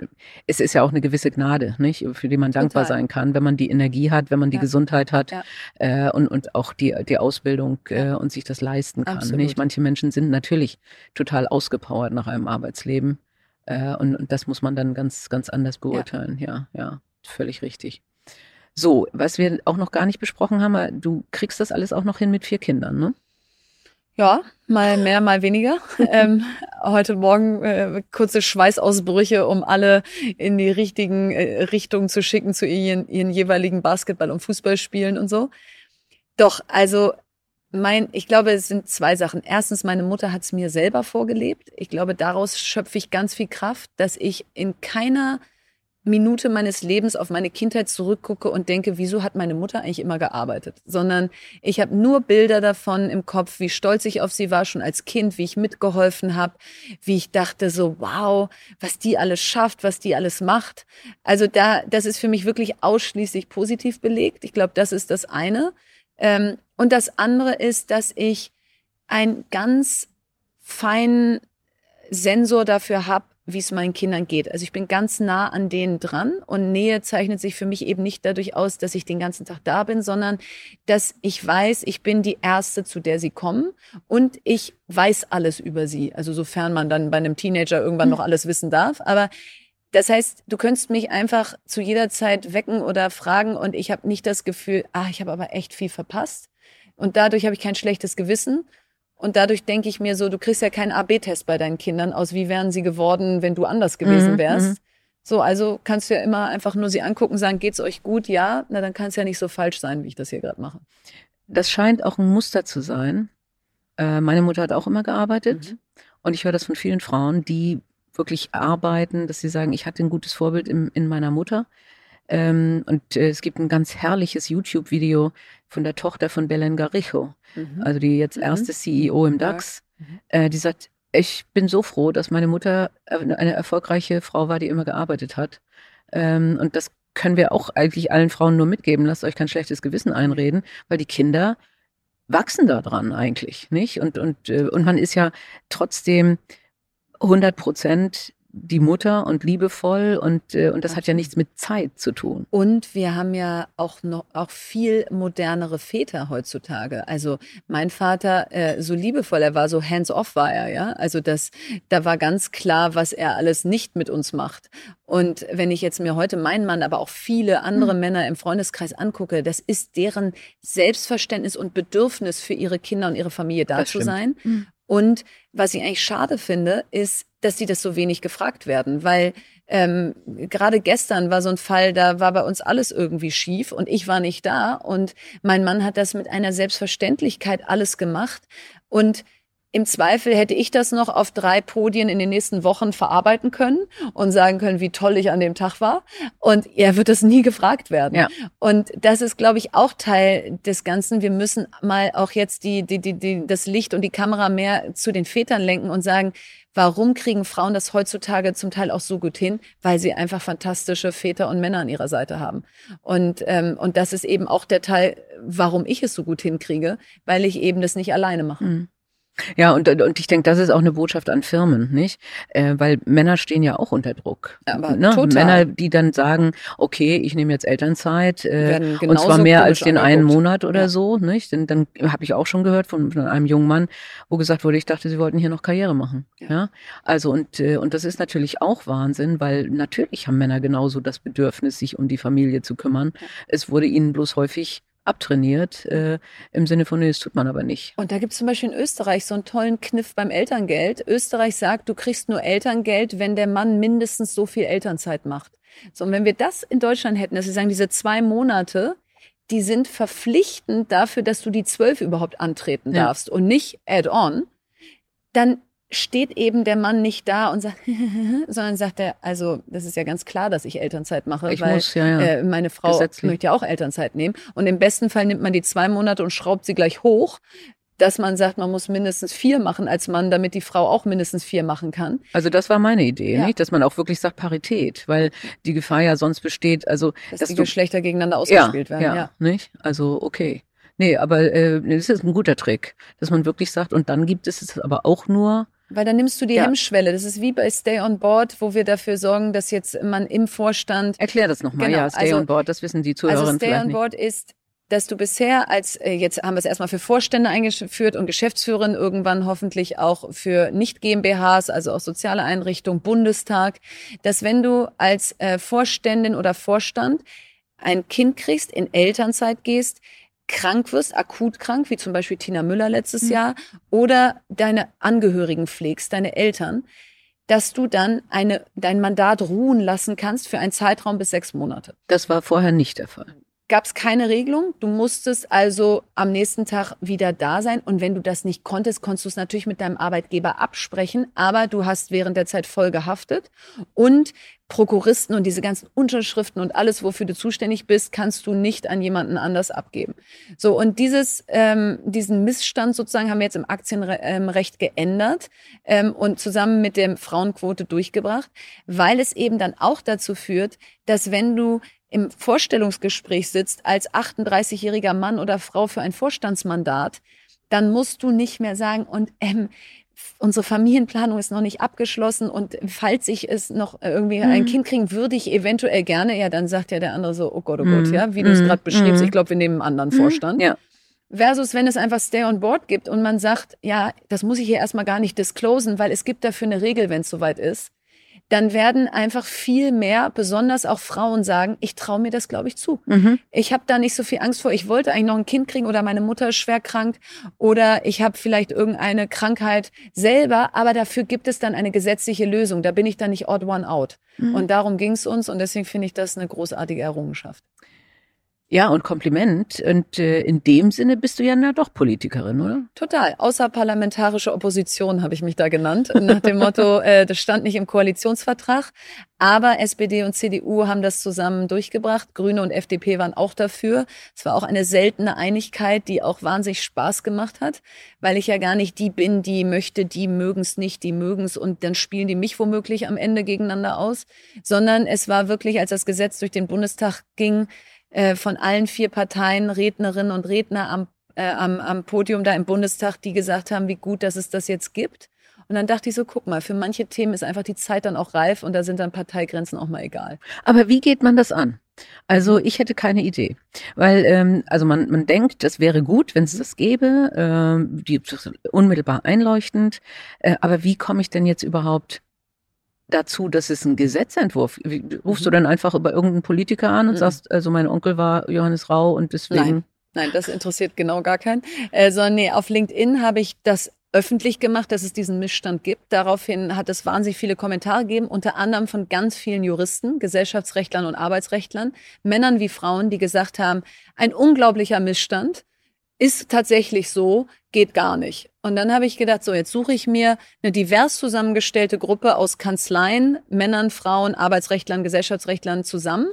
es ist ja auch eine gewisse Gnade, nicht, für die man dankbar Total. sein kann, wenn man die Energie hat, wenn man die ja. Gesundheit hat ja. äh, und und auch die die Ausbildung äh, und sich das leisten kann. Absolut. Nicht? Manche Menschen sind natürlich total ausgepowert nach einem Arbeitsleben äh, und, und das muss man dann ganz ganz anders beurteilen. Ja, ja, ja völlig richtig. So, was wir auch noch gar nicht besprochen haben, du kriegst das alles auch noch hin mit vier Kindern, ne? Ja, mal mehr, mal weniger. ähm, heute Morgen äh, kurze Schweißausbrüche, um alle in die richtigen äh, Richtungen zu schicken zu ihren, ihren jeweiligen Basketball- und Fußballspielen und so. Doch, also mein, ich glaube, es sind zwei Sachen. Erstens, meine Mutter hat es mir selber vorgelebt. Ich glaube, daraus schöpfe ich ganz viel Kraft, dass ich in keiner Minute meines Lebens auf meine Kindheit zurückgucke und denke, wieso hat meine Mutter eigentlich immer gearbeitet? Sondern ich habe nur Bilder davon im Kopf, wie stolz ich auf sie war schon als Kind, wie ich mitgeholfen habe, wie ich dachte so, wow, was die alles schafft, was die alles macht. Also da, das ist für mich wirklich ausschließlich positiv belegt. Ich glaube, das ist das eine. Ähm, und das andere ist, dass ich einen ganz feinen Sensor dafür habe, wie es meinen Kindern geht. Also ich bin ganz nah an denen dran und Nähe zeichnet sich für mich eben nicht dadurch aus, dass ich den ganzen Tag da bin, sondern dass ich weiß, ich bin die Erste, zu der sie kommen und ich weiß alles über sie. Also sofern man dann bei einem Teenager irgendwann noch alles wissen darf. Aber das heißt, du könntest mich einfach zu jeder Zeit wecken oder fragen und ich habe nicht das Gefühl, ah, ich habe aber echt viel verpasst. Und dadurch habe ich kein schlechtes Gewissen, und dadurch denke ich mir so, du kriegst ja keinen AB-Test bei deinen Kindern aus, wie wären sie geworden, wenn du anders gewesen mhm, wärst. Mhm, so, also kannst du ja immer einfach nur sie angucken, sagen, geht's euch gut? Ja, na dann kann es ja nicht so falsch sein, wie ich das hier gerade mache. Das scheint auch ein Muster zu sein. Äh, meine Mutter hat auch immer gearbeitet mhm. und ich höre das von vielen Frauen, die wirklich arbeiten, dass sie sagen, ich hatte ein gutes Vorbild in, in meiner Mutter. Ähm, und äh, es gibt ein ganz herrliches YouTube-Video von der Tochter von Belen Garijo, mhm. also die jetzt mhm. erste CEO im DAX. Mhm. Äh, die sagt, ich bin so froh, dass meine Mutter eine erfolgreiche Frau war, die immer gearbeitet hat. Ähm, und das können wir auch eigentlich allen Frauen nur mitgeben. Lasst euch kein schlechtes Gewissen einreden, weil die Kinder wachsen da dran eigentlich, nicht? Und, und, äh, und man ist ja trotzdem 100 Prozent die Mutter und liebevoll und, äh, und das hat ja nichts mit Zeit zu tun. Und wir haben ja auch noch auch viel modernere Väter heutzutage. Also mein Vater, äh, so liebevoll er war, so hands-off war er, ja. Also das, da war ganz klar, was er alles nicht mit uns macht. Und wenn ich jetzt mir heute meinen Mann, aber auch viele andere mhm. Männer im Freundeskreis angucke, das ist deren Selbstverständnis und Bedürfnis für ihre Kinder und ihre Familie da das zu stimmt. sein. Mhm. Und was ich eigentlich schade finde, ist, dass sie das so wenig gefragt werden, weil ähm, gerade gestern war so ein Fall, da war bei uns alles irgendwie schief und ich war nicht da und mein Mann hat das mit einer Selbstverständlichkeit alles gemacht und im Zweifel hätte ich das noch auf drei Podien in den nächsten Wochen verarbeiten können und sagen können, wie toll ich an dem Tag war. Und er wird das nie gefragt werden. Ja. Und das ist, glaube ich, auch Teil des Ganzen. Wir müssen mal auch jetzt die, die, die, die, das Licht und die Kamera mehr zu den Vätern lenken und sagen, warum kriegen Frauen das heutzutage zum Teil auch so gut hin? Weil sie einfach fantastische Väter und Männer an ihrer Seite haben. Und, ähm, und das ist eben auch der Teil, warum ich es so gut hinkriege, weil ich eben das nicht alleine mache. Mhm. Ja, und, und ich denke, das ist auch eine Botschaft an Firmen, nicht? Äh, weil Männer stehen ja auch unter Druck. Aber ne? total. Männer, die dann sagen, okay, ich nehme jetzt Elternzeit äh, und zwar mehr als den einen Monat oder ja. so, nicht? Denn dann habe ich auch schon gehört von, von, einem jungen Mann, wo gesagt wurde, ich dachte, sie wollten hier noch Karriere machen. Ja. ja? Also und äh, und das ist natürlich auch Wahnsinn, weil natürlich haben Männer genauso das Bedürfnis, sich um die Familie zu kümmern. Ja. Es wurde ihnen bloß häufig abtrainiert, äh, im Sinne von, nee, das tut man aber nicht. Und da gibt es zum Beispiel in Österreich so einen tollen Kniff beim Elterngeld. Österreich sagt, du kriegst nur Elterngeld, wenn der Mann mindestens so viel Elternzeit macht. So, und wenn wir das in Deutschland hätten, dass sie sagen, diese zwei Monate, die sind verpflichtend dafür, dass du die zwölf überhaupt antreten ja. darfst und nicht add-on, dann steht eben der Mann nicht da und sagt, sondern sagt er, also das ist ja ganz klar, dass ich Elternzeit mache, ich weil muss, ja, ja. Äh, meine Frau Gesetzlich. möchte ja auch Elternzeit nehmen. Und im besten Fall nimmt man die zwei Monate und schraubt sie gleich hoch. dass man sagt, man muss mindestens vier machen als Mann, damit die Frau auch mindestens vier machen kann. Also das war meine Idee, ja. nicht, dass man auch wirklich sagt Parität, weil die Gefahr ja sonst besteht, also dass, dass die du, Geschlechter gegeneinander ausgespielt werden. Ja, ja, nicht? Also okay. Nee, aber äh, das ist ein guter Trick, dass man wirklich sagt, und dann gibt es es aber auch nur weil dann nimmst du die ja. Hemmschwelle. Das ist wie bei Stay on Board, wo wir dafür sorgen, dass jetzt man im Vorstand. Erklär das nochmal, genau. ja, Stay also, on Board, das wissen die Zuhörerinnen also Stay on Board nicht. ist, dass du bisher als, äh, jetzt haben wir es erstmal für Vorstände eingeführt und Geschäftsführerin, irgendwann hoffentlich auch für Nicht-GmbHs, also auch soziale Einrichtungen, Bundestag, dass wenn du als äh, Vorständin oder Vorstand ein Kind kriegst, in Elternzeit gehst, krank wirst, akut krank, wie zum Beispiel Tina Müller letztes mhm. Jahr, oder deine Angehörigen pflegst, deine Eltern, dass du dann eine, dein Mandat ruhen lassen kannst für einen Zeitraum bis sechs Monate. Das war vorher nicht der Fall gab es keine Regelung. Du musstest also am nächsten Tag wieder da sein. Und wenn du das nicht konntest, konntest du es natürlich mit deinem Arbeitgeber absprechen. Aber du hast während der Zeit voll gehaftet. Und Prokuristen und diese ganzen Unterschriften und alles, wofür du zuständig bist, kannst du nicht an jemanden anders abgeben. So, und dieses, ähm, diesen Missstand sozusagen haben wir jetzt im Aktienrecht geändert ähm, und zusammen mit der Frauenquote durchgebracht, weil es eben dann auch dazu führt, dass wenn du im Vorstellungsgespräch sitzt als 38-jähriger Mann oder Frau für ein Vorstandsmandat, dann musst du nicht mehr sagen, und ähm, unsere Familienplanung ist noch nicht abgeschlossen und falls ich es noch irgendwie mhm. ein Kind kriegen, würde ich eventuell gerne, ja, dann sagt ja der andere so, oh Gott, oh Gott, mhm. ja, wie du es mhm. gerade beschriebst, mhm. ich glaube, wir nehmen einen anderen Vorstand. Ja. Versus wenn es einfach Stay on Board gibt und man sagt, ja, das muss ich hier erstmal gar nicht disclosen, weil es gibt dafür eine Regel, wenn es soweit ist dann werden einfach viel mehr, besonders auch Frauen sagen, ich traue mir das, glaube ich, zu. Mhm. Ich habe da nicht so viel Angst vor. Ich wollte eigentlich noch ein Kind kriegen oder meine Mutter ist schwer krank oder ich habe vielleicht irgendeine Krankheit selber, aber dafür gibt es dann eine gesetzliche Lösung. Da bin ich dann nicht odd one out. Mhm. Und darum ging es uns und deswegen finde ich das eine großartige Errungenschaft. Ja, und Kompliment. Und äh, in dem Sinne bist du ja na doch Politikerin, oder? Total. Außerparlamentarische Opposition habe ich mich da genannt. Nach dem Motto, äh, das stand nicht im Koalitionsvertrag. Aber SPD und CDU haben das zusammen durchgebracht. Grüne und FDP waren auch dafür. Es war auch eine seltene Einigkeit, die auch wahnsinnig Spaß gemacht hat, weil ich ja gar nicht die bin, die möchte, die mögen's nicht, die mögen's und dann spielen die mich womöglich am Ende gegeneinander aus, sondern es war wirklich, als das Gesetz durch den Bundestag ging, äh, von allen vier Parteien Rednerinnen und Redner am, äh, am, am Podium da im Bundestag, die gesagt haben, wie gut, dass es das jetzt gibt. Und dann dachte ich so, guck mal, für manche Themen ist einfach die Zeit dann auch reif und da sind dann Parteigrenzen auch mal egal. Aber wie geht man das an? Also ich hätte keine Idee, weil ähm, also man man denkt, das wäre gut, wenn es das gäbe, äh, die unmittelbar einleuchtend. Äh, aber wie komme ich denn jetzt überhaupt dazu, dass es ein Gesetzentwurf. Rufst mhm. du dann einfach über irgendeinen Politiker an und mhm. sagst, also mein Onkel war Johannes Rau und deswegen. Nein, nein, das interessiert genau gar keinen. Äh, sondern nee, auf LinkedIn habe ich das öffentlich gemacht, dass es diesen Missstand gibt. Daraufhin hat es wahnsinnig viele Kommentare gegeben, unter anderem von ganz vielen Juristen, Gesellschaftsrechtlern und Arbeitsrechtlern, Männern wie Frauen, die gesagt haben, ein unglaublicher Missstand ist tatsächlich so, geht gar nicht. Und dann habe ich gedacht, so jetzt suche ich mir eine divers zusammengestellte Gruppe aus Kanzleien, Männern, Frauen, Arbeitsrechtlern, Gesellschaftsrechtlern zusammen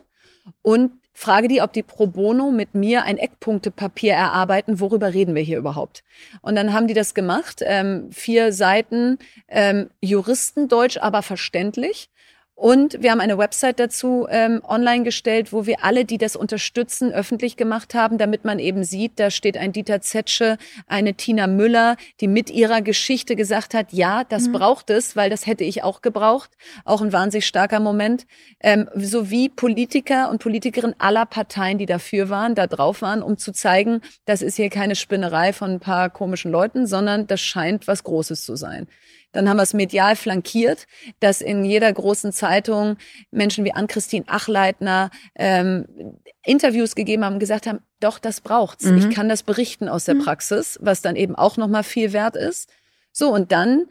und frage die, ob die pro bono mit mir ein Eckpunktepapier erarbeiten, worüber reden wir hier überhaupt. Und dann haben die das gemacht, ähm, vier Seiten ähm, Juristendeutsch, aber verständlich. Und wir haben eine Website dazu ähm, online gestellt, wo wir alle, die das unterstützen, öffentlich gemacht haben, damit man eben sieht, da steht ein Dieter Zetsche, eine Tina Müller, die mit ihrer Geschichte gesagt hat, ja, das mhm. braucht es, weil das hätte ich auch gebraucht. Auch ein wahnsinnig starker Moment. Ähm, sowie Politiker und Politikerinnen aller Parteien, die dafür waren, da drauf waren, um zu zeigen, das ist hier keine Spinnerei von ein paar komischen Leuten, sondern das scheint was Großes zu sein. Dann haben wir es medial flankiert, dass in jeder großen Zeitung Menschen wie Ann-Christine Achleitner ähm, Interviews gegeben haben und gesagt haben, doch, das braucht's. Mhm. Ich kann das berichten aus der mhm. Praxis, was dann eben auch nochmal viel wert ist. So, und dann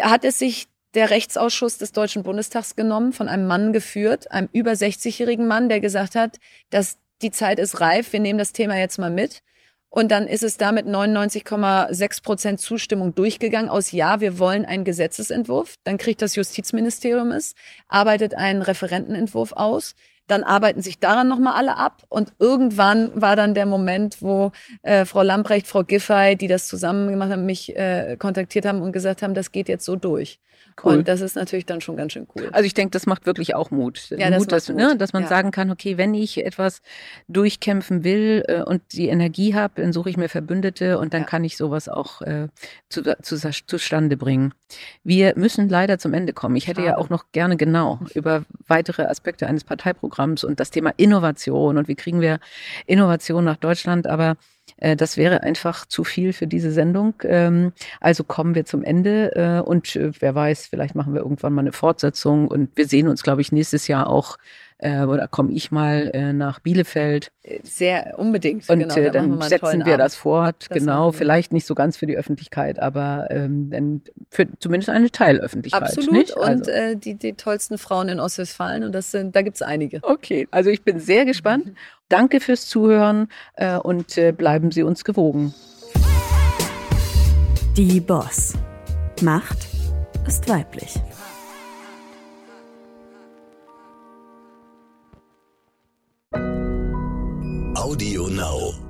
hat es sich der Rechtsausschuss des Deutschen Bundestags genommen, von einem Mann geführt, einem über 60-jährigen Mann, der gesagt hat, dass die Zeit ist reif, wir nehmen das Thema jetzt mal mit. Und dann ist es damit 99,6 Prozent Zustimmung durchgegangen aus Ja, wir wollen einen Gesetzesentwurf. Dann kriegt das Justizministerium es, arbeitet einen Referentenentwurf aus. dann arbeiten sich daran nochmal alle ab und irgendwann war dann der Moment, wo äh, Frau Lamprecht, Frau Giffey, die das zusammen gemacht haben, mich äh, kontaktiert haben und gesagt haben, das geht jetzt so durch. Cool. Und das ist natürlich dann schon ganz schön cool. Also ich denke, das macht wirklich auch Mut. Ja, Mut, das dass, ne, Mut. Ne, dass man ja. sagen kann, okay, wenn ich etwas durchkämpfen will äh, und die Energie habe, dann suche ich mir Verbündete und dann ja. kann ich sowas auch äh, zu, zu, zustande bringen. Wir müssen leider zum Ende kommen. Ich hätte Schade. ja auch noch gerne genau über weitere Aspekte eines Parteiprogramms und das Thema Innovation und wie kriegen wir Innovation nach Deutschland, aber das wäre einfach zu viel für diese Sendung. Ähm, also kommen wir zum Ende äh, und äh, wer weiß, vielleicht machen wir irgendwann mal eine Fortsetzung und wir sehen uns, glaube ich, nächstes Jahr auch äh, oder komme ich mal äh, nach Bielefeld. Sehr unbedingt. Und genau, äh, dann setzen wir Abend. das fort. Das genau, vielleicht nicht so ganz für die Öffentlichkeit, aber ähm, für zumindest eine Teilöffentlichkeit. Absolut. Nicht? Also. Und äh, die, die tollsten Frauen in Ostwestfalen und das sind, da gibt's einige. Okay, also ich bin sehr gespannt. Danke fürs Zuhören äh, und äh, bleiben Sie uns gewogen. Die Boss. Macht ist weiblich. Audio Now.